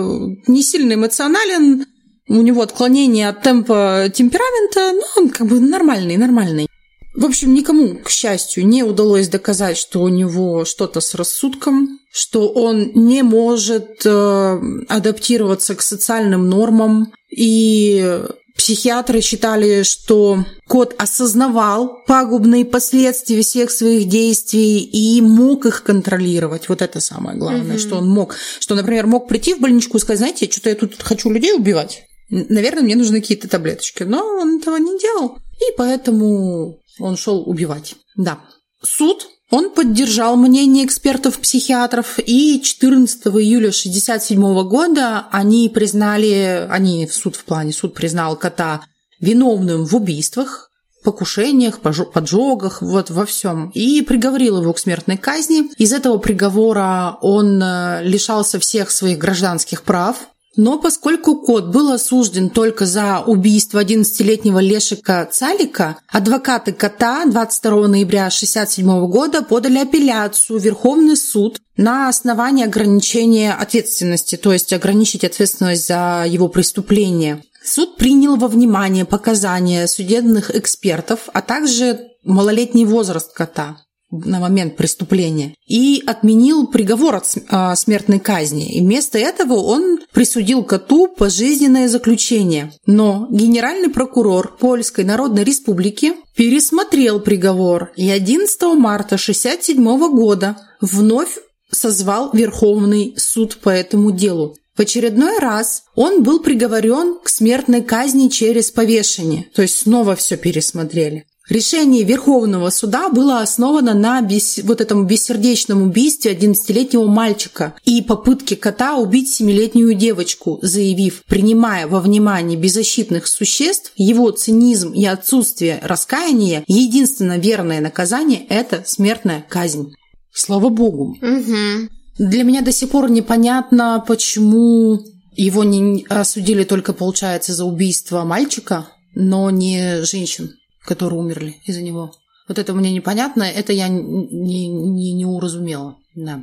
не сильно эмоционален, у него отклонение от темпа темперамента, но он как бы нормальный, нормальный. В общем, никому, к счастью, не удалось доказать, что у него что-то с рассудком, что он не может э, адаптироваться к социальным нормам. И психиатры считали, что кот осознавал пагубные последствия всех своих действий и мог их контролировать. Вот это самое главное, что он мог. Что, например, мог прийти в больничку и сказать, знаете, что-то я тут хочу людей убивать. Наверное, мне нужны какие-то таблеточки. Но он этого не делал. И поэтому он шел убивать. Да. Суд он поддержал мнение экспертов-психиатров, и 14 июля 1967 года они признали, они в суд в плане, суд признал кота виновным в убийствах, покушениях, поджогах, вот во всем, и приговорил его к смертной казни. Из этого приговора он э, лишался всех своих гражданских прав, но поскольку кот был осужден только за убийство 11-летнего Лешика Цалика, адвокаты кота 22 ноября 1967 года подали апелляцию в Верховный суд на основании ограничения ответственности, то есть ограничить ответственность за его преступление. Суд принял во внимание показания судебных экспертов, а также малолетний возраст кота на момент преступления и отменил приговор от а, смертной казни. И вместо этого он присудил коту пожизненное заключение. Но генеральный прокурор Польской Народной Республики пересмотрел приговор и 11 марта 1967 года вновь созвал Верховный суд по этому делу. В очередной раз он был приговорен к смертной казни через повешение, то есть снова все пересмотрели. Решение Верховного суда было основано на бес- вот этом бессердечном убийстве 11-летнего мальчика и попытке кота убить 7-летнюю девочку, заявив, принимая во внимание беззащитных существ, его цинизм и отсутствие раскаяния, единственно верное наказание – это смертная казнь. Слава богу. Мгм. Для меня до сих пор непонятно, почему его не осудили только, получается, за убийство мальчика, но не женщин, которые умерли из-за него. Вот это мне непонятно, это я не, не, не уразумела. Да.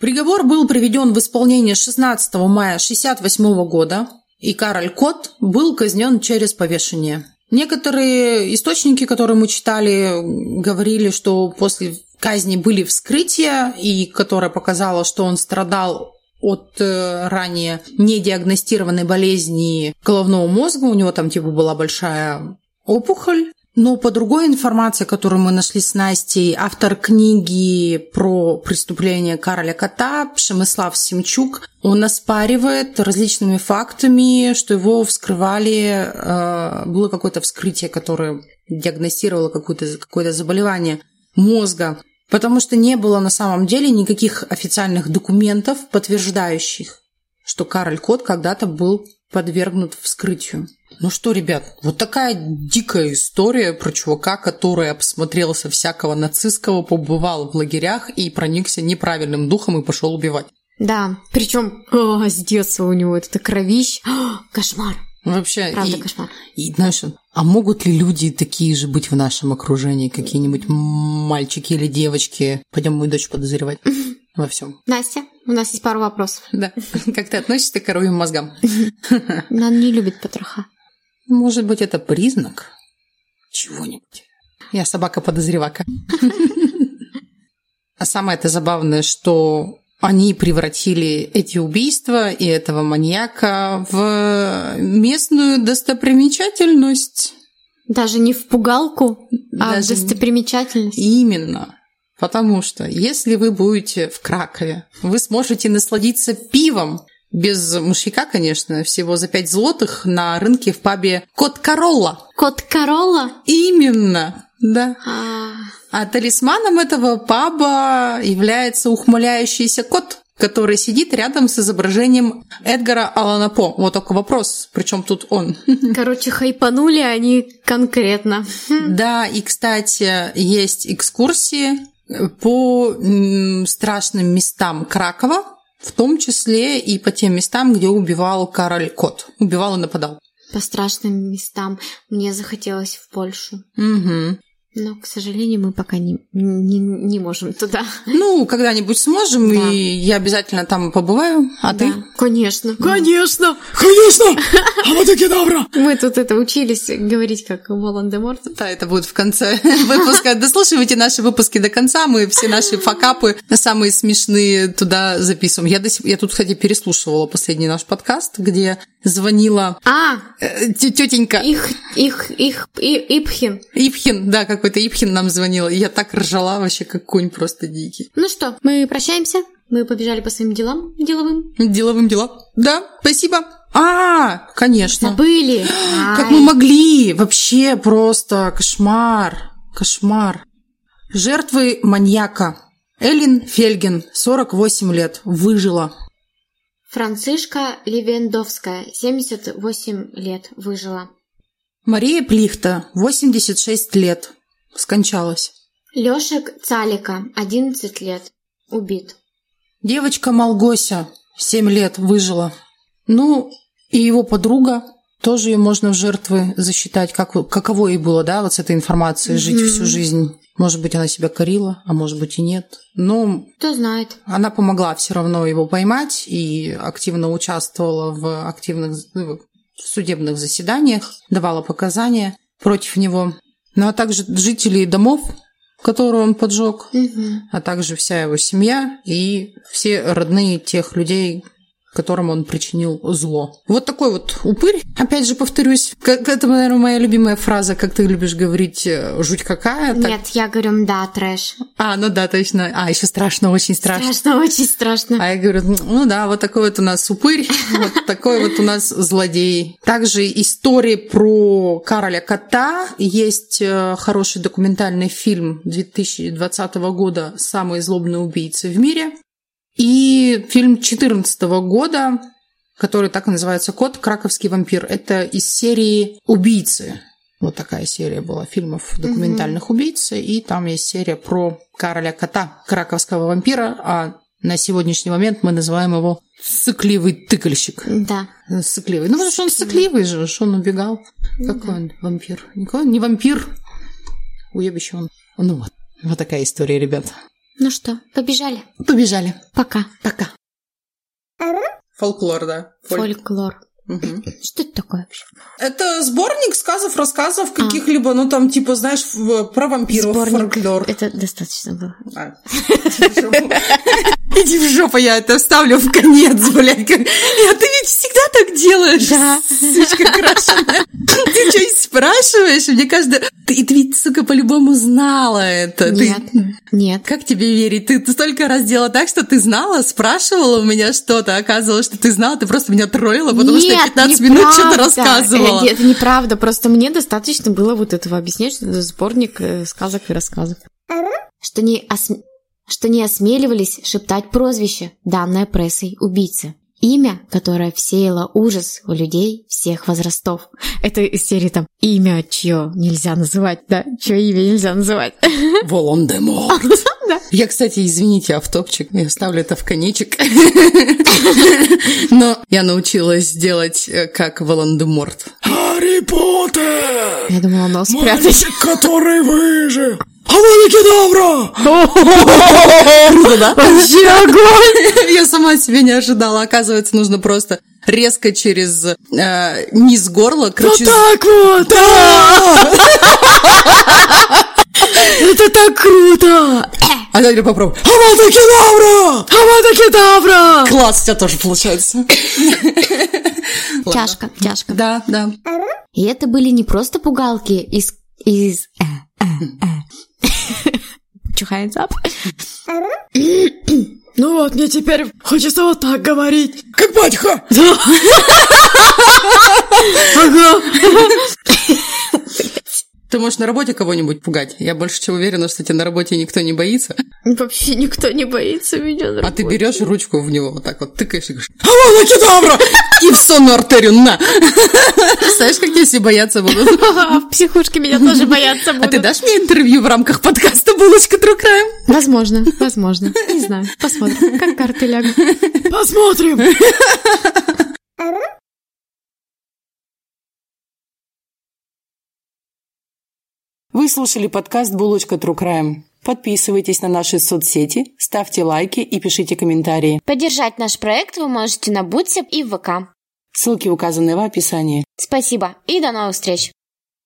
Приговор был приведен в исполнение 16 мая 1968 года. и Кароль Кот был казнен через повешение. Некоторые источники, которые мы читали, говорили, что после казни были вскрытия, и которое показало, что он страдал от э, ранее недиагностированной болезни головного мозга. У него там типа была большая опухоль. Но по другой информации, которую мы нашли с Настей, автор книги про преступление Кароля Кота, Пшемыслав Симчук, он оспаривает различными фактами, что его вскрывали, э, было какое-то вскрытие, которое диагностировало какое-то какое заболевание мозга. Потому что не было на самом деле никаких официальных документов, подтверждающих, что Кароль Кот когда-то был подвергнут вскрытию. Ну что, ребят, вот такая дикая история про чувака, который обсмотрелся всякого нацистского, побывал в лагерях и проникся неправильным духом и пошел убивать. Да, причем с детства у него это кровищ. О, кошмар. Вообще, Правда, и, кошмар. И знаешь, а могут ли люди такие же быть в нашем окружении, какие-нибудь мальчики или девочки? Пойдем мою дочь подозревать во всем. Настя, у нас есть пару вопросов. Да. Как ты относишься к коровьим мозгам? Она не любит потроха. Может быть, это признак чего-нибудь. Я собака-подозревака. А самое это забавное, что они превратили эти убийства и этого маньяка в местную достопримечательность. Даже не в пугалку, а Даже в достопримечательность. Именно. Потому что если вы будете в Кракове, вы сможете насладиться пивом, без мышьяка, конечно, всего за 5 злотых на рынке в пабе Кот Королла. Кот Королла? Именно, да. А, А талисманом этого паба является ухмыляющийся кот, который сидит рядом с изображением Эдгара Алана По. Вот такой вопрос, причем тут он. Короче, хайпанули они конкретно. Да, и, кстати, есть экскурсии по страшным местам Кракова, в том числе и по тем местам, где убивал Кароль Кот. Убивал и нападал. По страшным местам мне захотелось в Польшу. Мгм. Но, к сожалению, мы пока не, не, не можем туда. Ну, когда-нибудь сможем, Да. и я обязательно там побываю. А ты? Да, Конечно. Конечно! Конечно! Абатакедавра! Мы тут это учились говорить как Волан-де-Морт. Да, это будет в конце выпуска. Дослушивайте наши выпуски до конца. Мы все наши факапы, самые смешные, туда записываем. Я, до сих... я тут, кстати, переслушивала последний наш подкаст, где звонила А, э, тетенька их, их, их, и- Ипхин. Ипхин. Да, какой-то Ипхин нам звонил. Я так ржала вообще, как конь просто дикий. Ну что, мы прощаемся. Мы побежали по своим делам деловым. Деловым дела. Да, спасибо. А, конечно. Забыли. Как мы могли? Вообще просто кошмар. Кошмар. Жертвы маньяка. Эллен Фельген, 48 лет, выжила. Францишка Левендовская, 78 лет, выжила. Мария Плихта, 86 лет, скончалась. Лёшек Цалика, 11 лет, убит. Девочка Малгося, 7 лет, выжила. Ну, и его подруга, тоже ее можно в жертвы засчитать. Как, каково ей было, да, вот с этой информацией жить всю жизнь. Может быть, она себя корила, а может быть и нет. Но Кто знает. она помогла все равно его поймать и активно участвовала в активных ну, в судебных заседаниях, давала показания против него. Ну а также жители домов, которые он поджег, Мгм. а также вся его семья и все родные тех людей, которым он причинил зло. Вот такой вот упырь. Опять же, повторюсь, как это, наверное, моя любимая фраза, как ты любишь говорить, э, жуть какая. так- Нет, я говорю, да, трэш. А, ну да, точно. А, еще страшно, очень страшно. Страшно, очень страшно. А я говорю, ну да, вот такой вот у нас упырь, вот такой вот у нас злодей. Также история про Кароля Кота. Есть э, хороший документальный фильм 2020 года «Самые злобные убийцы в мире». И фильм 2014 года, который так и называется «Кот. Краковский вампир». Это из серии «Убийцы». Вот такая серия была фильмов документальных убийц. И там есть серия про Кароля Кота, краковского вампира. А на сегодняшний момент мы называем его сыкливый тыкальщик. Да. Сыкливый. Ну, потому что он сыкливый же, что он убегал. Какой он вампир? Никакой он не вампир. Уебище он. Ну вот. Вот такая история, ребят. Ну что, побежали. Побежали. Пока. Пока. Фольклор, да. Фольклор. Что это такое вообще? Это сборник сказов, рассказов каких-либо, ну там типа, знаешь, в- про вампиров, Сборник. фольклор. Это достаточно было. А, Иди в жопу, я это вставлю в конец, блядь. А ты всегда так делаешь, Да. сучка крашеная. Ты что, спрашиваешь? Мне кажется, ты, ты ведь, сука, по-любому знала это. Ты- Нет, нет. Как тебе верить? Ты, ты столько раз делала так, что ты знала, спрашивала у меня что-то, оказывалось, что ты знала, ты просто меня троллила, потому что я Нет, 15 минут что-то неправда. рассказывала. Э, Это неправда, просто мне достаточно было вот этого объяснять, что это сборник э, сказок и рассказов. Что не, осм- что не осмеливались шептать прозвище, данное прессой убийцы. Имя, которое всеяло ужас у людей всех возрастов. Это из серии там «Имя, чье нельзя называть», да? Чье имя нельзя называть. Волан-де-Морт. Я, кстати, извините, автопчик, я ставлю это в конечек. Но я научилась делать э, как Волан-де-Морт. Гарри Поттер! Я думала, нос спрятать. Мальчик, который выжил! Авада Круто, да? Вообще огонь! Я сама себя не ожидала. Оказывается, нужно просто резко через э, низ горла, короче, Так вот! Да! Это так круто! А теперь попробуй. Авада Кедавра! Авада Кедавра! Класс, у тебя тоже получается. Тяжко, тяжко. Да, да. И это были не просто пугалки из... из... Чухается up. Ну вот, мне теперь хочется вот так говорить. Как батька! Ага. Ты можешь на работе кого-нибудь пугать. Я больше чем уверена, что тебя на работе никто не боится. Вообще никто не боится меня на А ты работе. берешь ручку в него вот так вот тыкаешь и говоришь, Авада Кедавра! и в сонную артерию, на! Знаешь, как тебя все бояться будут? А, в психушке меня тоже боятся А ты будут. дашь мне интервью в рамках подкаста «Булочка True Crime»? Возможно, возможно. Не знаю. Посмотрим, как карты лягут. Посмотрим! Вы слушали подкаст «Булочка True Crime». Подписывайтесь на наши соцсети, ставьте лайки и пишите комментарии. Поддержать наш проект вы можете на Бутсе и в ВК. Ссылки указаны в описании. Спасибо и до новых встреч!